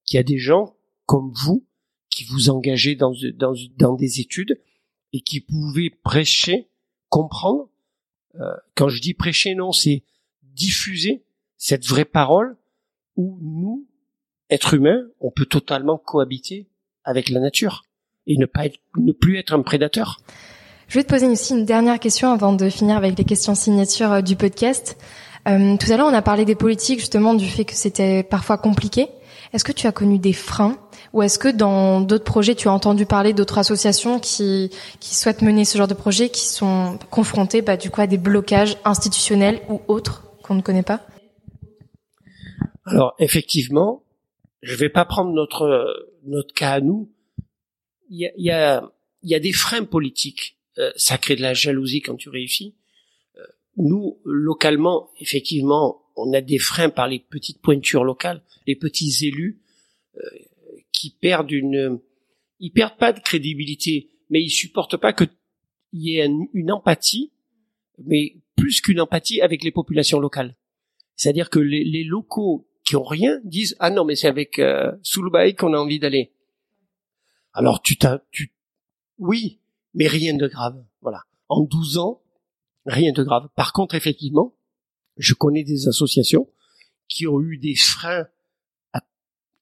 qu'il y a des gens comme vous qui vous engageait dans, dans, dans des études et qui pouvait prêcher, comprendre. Euh, quand je dis prêcher, non, c'est diffuser cette vraie parole où nous, êtres humains, on peut totalement cohabiter avec la nature et ne pas être, ne plus être un prédateur. Je vais te poser aussi une dernière question avant de finir avec les questions signatures euh, du podcast. Euh, tout à l'heure, on a parlé des politiques, justement, du fait que c'était parfois compliqué. Est-ce que tu as connu des freins ou est-ce que dans d'autres projets, tu as entendu parler d'autres associations qui, qui souhaitent mener ce genre de projet, qui sont confrontées bah, du coup à des blocages institutionnels ou autres qu'on ne connaît pas? Alors effectivement, je vais pas prendre notre notre cas à nous. Il y a, y a, y a des freins politiques. Euh, ça crée de la jalousie quand tu réussis. Euh, nous, localement, effectivement, on a des freins par les petites pointures locales, les petits élus euh, qui perdent une, ils perdent pas de crédibilité, mais ils supportent pas que il y ait une empathie, mais plus qu'une empathie avec les populations locales. C'est-à-dire que les, les, locaux qui ont rien disent ah non mais c'est avec euh, qu'on a envie d'aller. Alors tu t'as tu oui mais rien de grave voilà en 12 ans rien de grave. Par contre effectivement je connais des associations qui ont eu des freins à,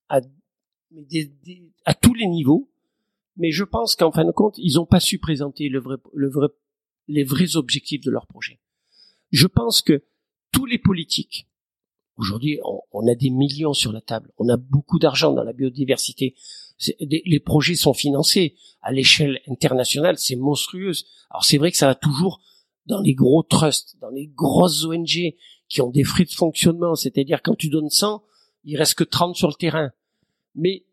à, à tous les niveaux, mais je pense qu'en fin de compte, ils n'ont pas su présenter le vrai, le vrai, les vrais objectifs de leur projet. Je pense que tous les politiques, aujourd'hui, on, on, a des millions sur la table, on a beaucoup d'argent dans la biodiversité, les projets sont financés à l'échelle internationale, c'est monstrueux. Alors c'est vrai que ça va toujours dans les gros trusts, dans les grosses ONG qui ont des frais de fonctionnement, c'est-à-dire quand tu donnes 100, il reste que 30 sur le terrain. Mais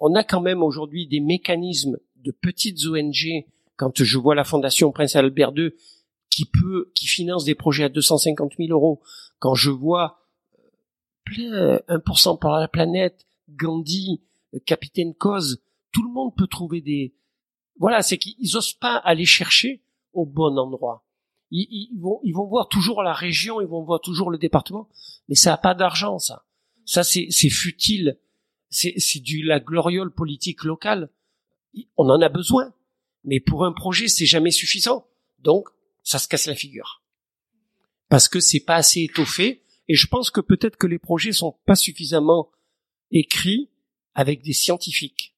on a quand même aujourd'hui des mécanismes de petites ONG, quand je vois la Fondation Prince Albert II qui peut, qui finance des projets à 250 000 euros, quand je vois plein, 1% pour la planète, Gandhi, Capitaine Cause, tout le monde peut trouver des, voilà, c'est qu'ils osent pas aller chercher au bon endroit ils, vont, ils vont voir toujours la région, ils vont voir toujours le département, mais ça n'a pas d'argent, ça. Ça, c'est, futile. C'est, c'est du la gloriole politique locale. On en a besoin, mais pour un projet, c'est jamais suffisant. Donc, ça se casse la figure parce que c'est pas assez étoffé. Et je pense que peut-être que les projets sont pas suffisamment écrits avec des scientifiques.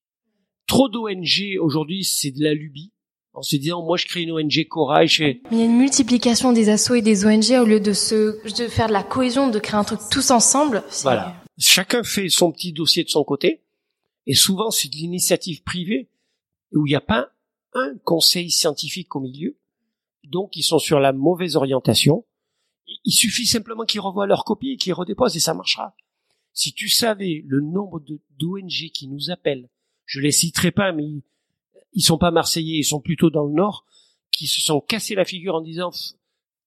Trop d'ONG aujourd'hui, c'est de la lubie en se disant moi je crée une ONG Corail. Il y a une multiplication des assos et des ONG au lieu de se de faire de la cohésion, de créer un truc tous ensemble. Voilà. Chacun fait son petit dossier de son côté et souvent c'est de l'initiative privée où il n'y a pas un conseil scientifique au milieu. Donc ils sont sur la mauvaise orientation. Il suffit simplement qu'ils revoient leur copie et qu'ils redéposent et ça marchera. Si tu savais le nombre d'ONG qui nous appellent, je les citerai pas, mais ils sont pas marseillais, ils sont plutôt dans le nord, qui se sont cassés la figure en disant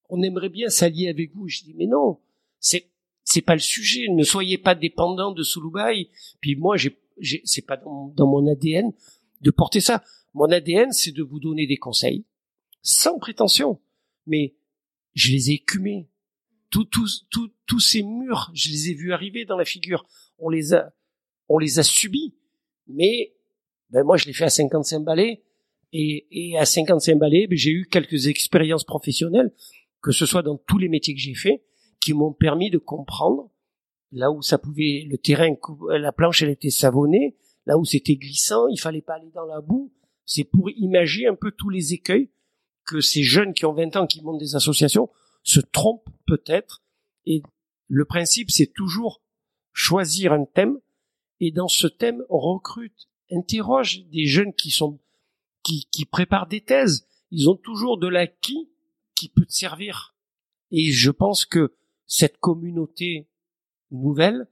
on aimerait bien s'allier avec vous. Je dis mais non, c'est c'est pas le sujet. Ne soyez pas dépendants de Souloubaï. Puis moi, j'ai, j'ai c'est pas dans, dans, mon ADN de porter ça. Mon ADN, c'est de vous donner des conseils sans prétention. Mais je les ai écumés. Tous, tous, ces murs, je les ai vus arriver dans la figure. On les a, on les a subis. Mais ben moi je l'ai fait à 55 balais et, et à 55 balais, ben, j'ai eu quelques expériences professionnelles, que ce soit dans tous les métiers que j'ai fait, qui m'ont permis de comprendre là où ça pouvait, le terrain, la planche elle était savonnée, là où c'était glissant, il fallait pas aller dans la boue. C'est pour imaginer un peu tous les écueils que ces jeunes qui ont 20 ans, qui montent des associations, se trompent peut-être. Et le principe, c'est toujours choisir un thème, et dans ce thème, recrute interroge des jeunes qui sont qui, qui préparent des thèses. Ils ont toujours de l'acquis qui peut te servir. Et je pense que cette communauté nouvelle,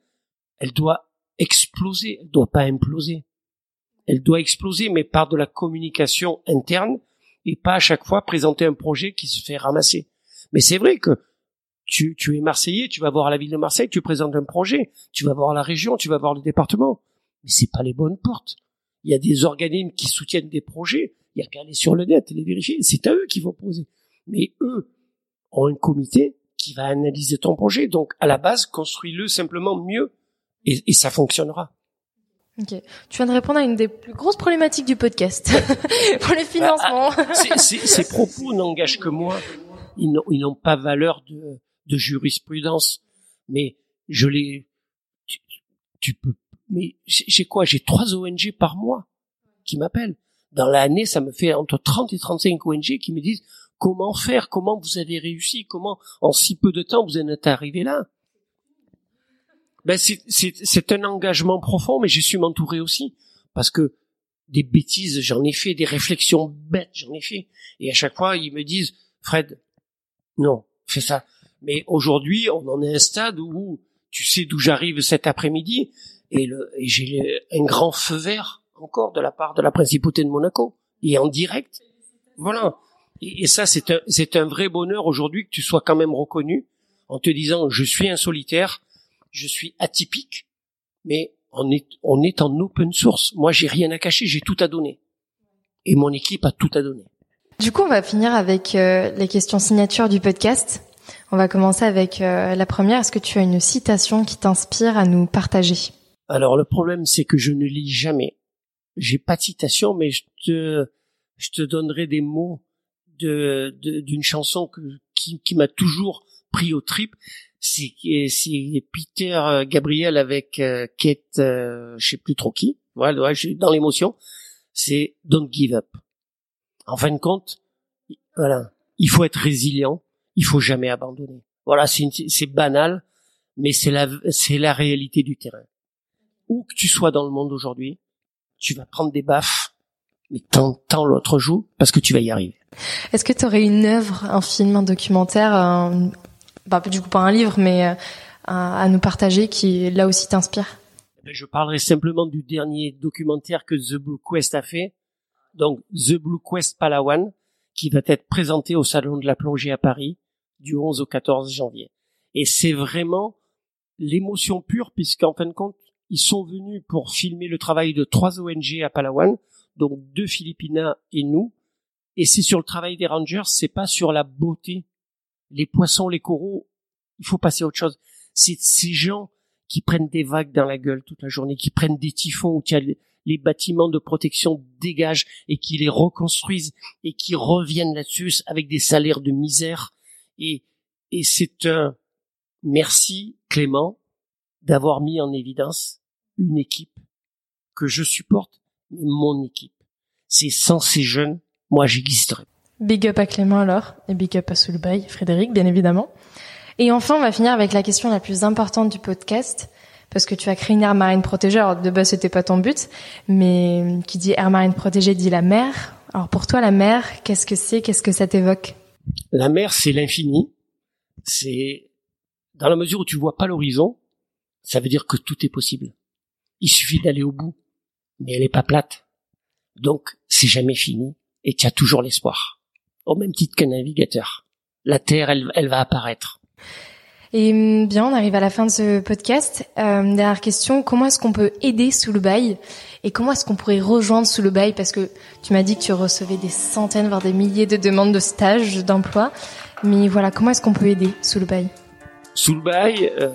elle doit exploser, elle doit pas imploser. Elle doit exploser, mais par de la communication interne et pas à chaque fois présenter un projet qui se fait ramasser. Mais c'est vrai que tu, tu es Marseillais, tu vas voir la ville de Marseille, tu présentes un projet, tu vas voir la région, tu vas voir le département. Mais c'est pas les bonnes portes il y a des organismes qui soutiennent des projets, il y a qu'à aller sur le net et les vérifier. C'est à eux qui vont poser. Mais eux ont un comité qui va analyser ton projet. Donc, à la base, construis-le simplement mieux et, et ça fonctionnera. Ok. Tu viens de répondre à une des plus grosses problématiques du podcast pour les financements. Bah, ah, ces propos n'engagent que moi. Ils n'ont pas valeur de, de, jurisprudence. Mais je les, tu, tu peux. Mais j'ai quoi? J'ai trois ONG par mois qui m'appellent. Dans l'année, ça me fait entre 30 et 35 ONG qui me disent comment faire, comment vous avez réussi, comment en si peu de temps vous en êtes arrivé là ben c'est un engagement profond, mais j'ai su m'entourer aussi parce que des bêtises, j'en ai fait, des réflexions bêtes, j'en ai fait, et à chaque fois ils me disent, Fred, non, fais ça. Mais aujourd'hui, on en est à un stade où tu sais d'où j'arrive cet après-midi, et, et j'ai un grand feu vert encore de la part de la principauté de Monaco, et en direct. Voilà. Et, et ça, c'est un, c'est un vrai bonheur aujourd'hui que tu sois quand même reconnu en te disant, je suis un solitaire, je suis atypique, mais on est, on est en open source. Moi, j'ai rien à cacher, j'ai tout à donner. Et mon équipe a tout à donner. Du coup, on va finir avec euh, les questions signatures du podcast. On va commencer avec euh, la première. Est-ce que tu as une citation qui t'inspire à nous partager? Alors, le problème, c'est que je ne lis jamais. J'ai pas de citation, mais je te, je te donnerai des mots de, d'une chanson que, qui, qui m'a toujours pris au trip c'est c'est Peter Gabriel avec euh, Kate, euh, je sais plus trop qui. Voilà, je suis dans l'émotion. C'est Don't Give Up. En fin de compte, voilà, il faut être résilient, il faut jamais abandonner. Voilà, c'est banal, mais c'est la c'est la réalité du terrain. Où que tu sois dans le monde aujourd'hui, tu vas prendre des baffes, mais tant, tant l'autre joue parce que tu vas y arriver. Est-ce que tu aurais une œuvre, un film, un documentaire, un, bah, du coup pas un livre, mais euh, à, nous partager qui là aussi t'inspire? Eh Je parlerai simplement du dernier documentaire que The Blue Quest a fait, donc The Blue Quest Palawan, qui va être présenté au Salon de la plongée à Paris du 11 au 14 janvier. Et c'est vraiment l'émotion pure, puisqu'en fin de compte, ils sont venus pour filmer le travail de trois ONG à Palawan, donc deux Philippinas et nous. Et c'est sur le travail des rangers, c'est pas sur la beauté les poissons, les coraux, il faut passer à autre chose. C'est ces gens qui prennent des vagues dans la gueule toute la journée, qui prennent des typhons les bâtiments de protection dégagent et qui les reconstruisent et qui reviennent là-dessus avec des salaires de misère. Et, et c'est un merci Clément d'avoir mis en évidence une équipe que je supporte, mais mon équipe. C'est sans ces jeunes, moi j'existerais. Big up à Clément alors, et big up à Soulbay, Frédéric, bien évidemment. Et enfin, on va finir avec la question la plus importante du podcast, parce que tu as créé une aire marine protégée. Alors de base, c'était pas ton but, mais qui dit aire marine protégée dit la mer. Alors pour toi, la mer, qu'est-ce que c'est? Qu'est-ce que ça t'évoque? La mer, c'est l'infini. C'est dans la mesure où tu vois pas l'horizon, ça veut dire que tout est possible. Il suffit d'aller au bout, mais elle est pas plate. Donc, c'est jamais fini et tu as toujours l'espoir au même titre qu'un navigateur. La Terre, elle, elle va apparaître. Et hum, bien, on arrive à la fin de ce podcast. Euh, dernière question, comment est-ce qu'on peut aider sous le bail et comment est-ce qu'on pourrait rejoindre sous le bail Parce que tu m'as dit que tu recevais des centaines, voire des milliers de demandes de stage, d'emploi. Mais voilà, comment est-ce qu'on peut aider sous le bail Sous le bail, euh,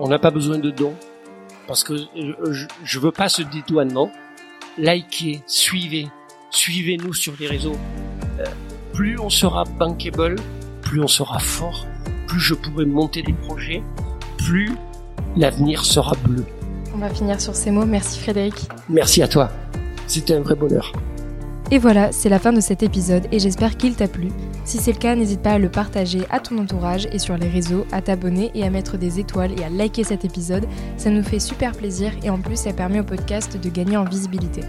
on n'a pas besoin de dons. Parce que je, je veux pas ce dédouanement. Likez, suivez, suivez-nous sur les réseaux. Euh, plus on sera bankable, plus on sera fort, plus je pourrai monter des projets, plus l'avenir sera bleu. On va finir sur ces mots. Merci Frédéric. Merci à toi. C'était un vrai bonheur. Et voilà, c'est la fin de cet épisode et j'espère qu'il t'a plu. Si c'est le cas, n'hésite pas à le partager à ton entourage et sur les réseaux, à t'abonner et à mettre des étoiles et à liker cet épisode. Ça nous fait super plaisir et en plus ça permet au podcast de gagner en visibilité.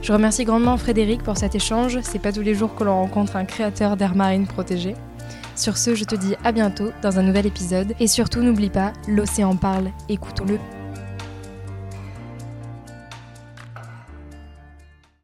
Je remercie grandement Frédéric pour cet échange. C'est pas tous les jours que l'on rencontre un créateur d'air marine protégé. Sur ce, je te dis à bientôt dans un nouvel épisode. Et surtout, n'oublie pas, l'océan parle, écoutons-le.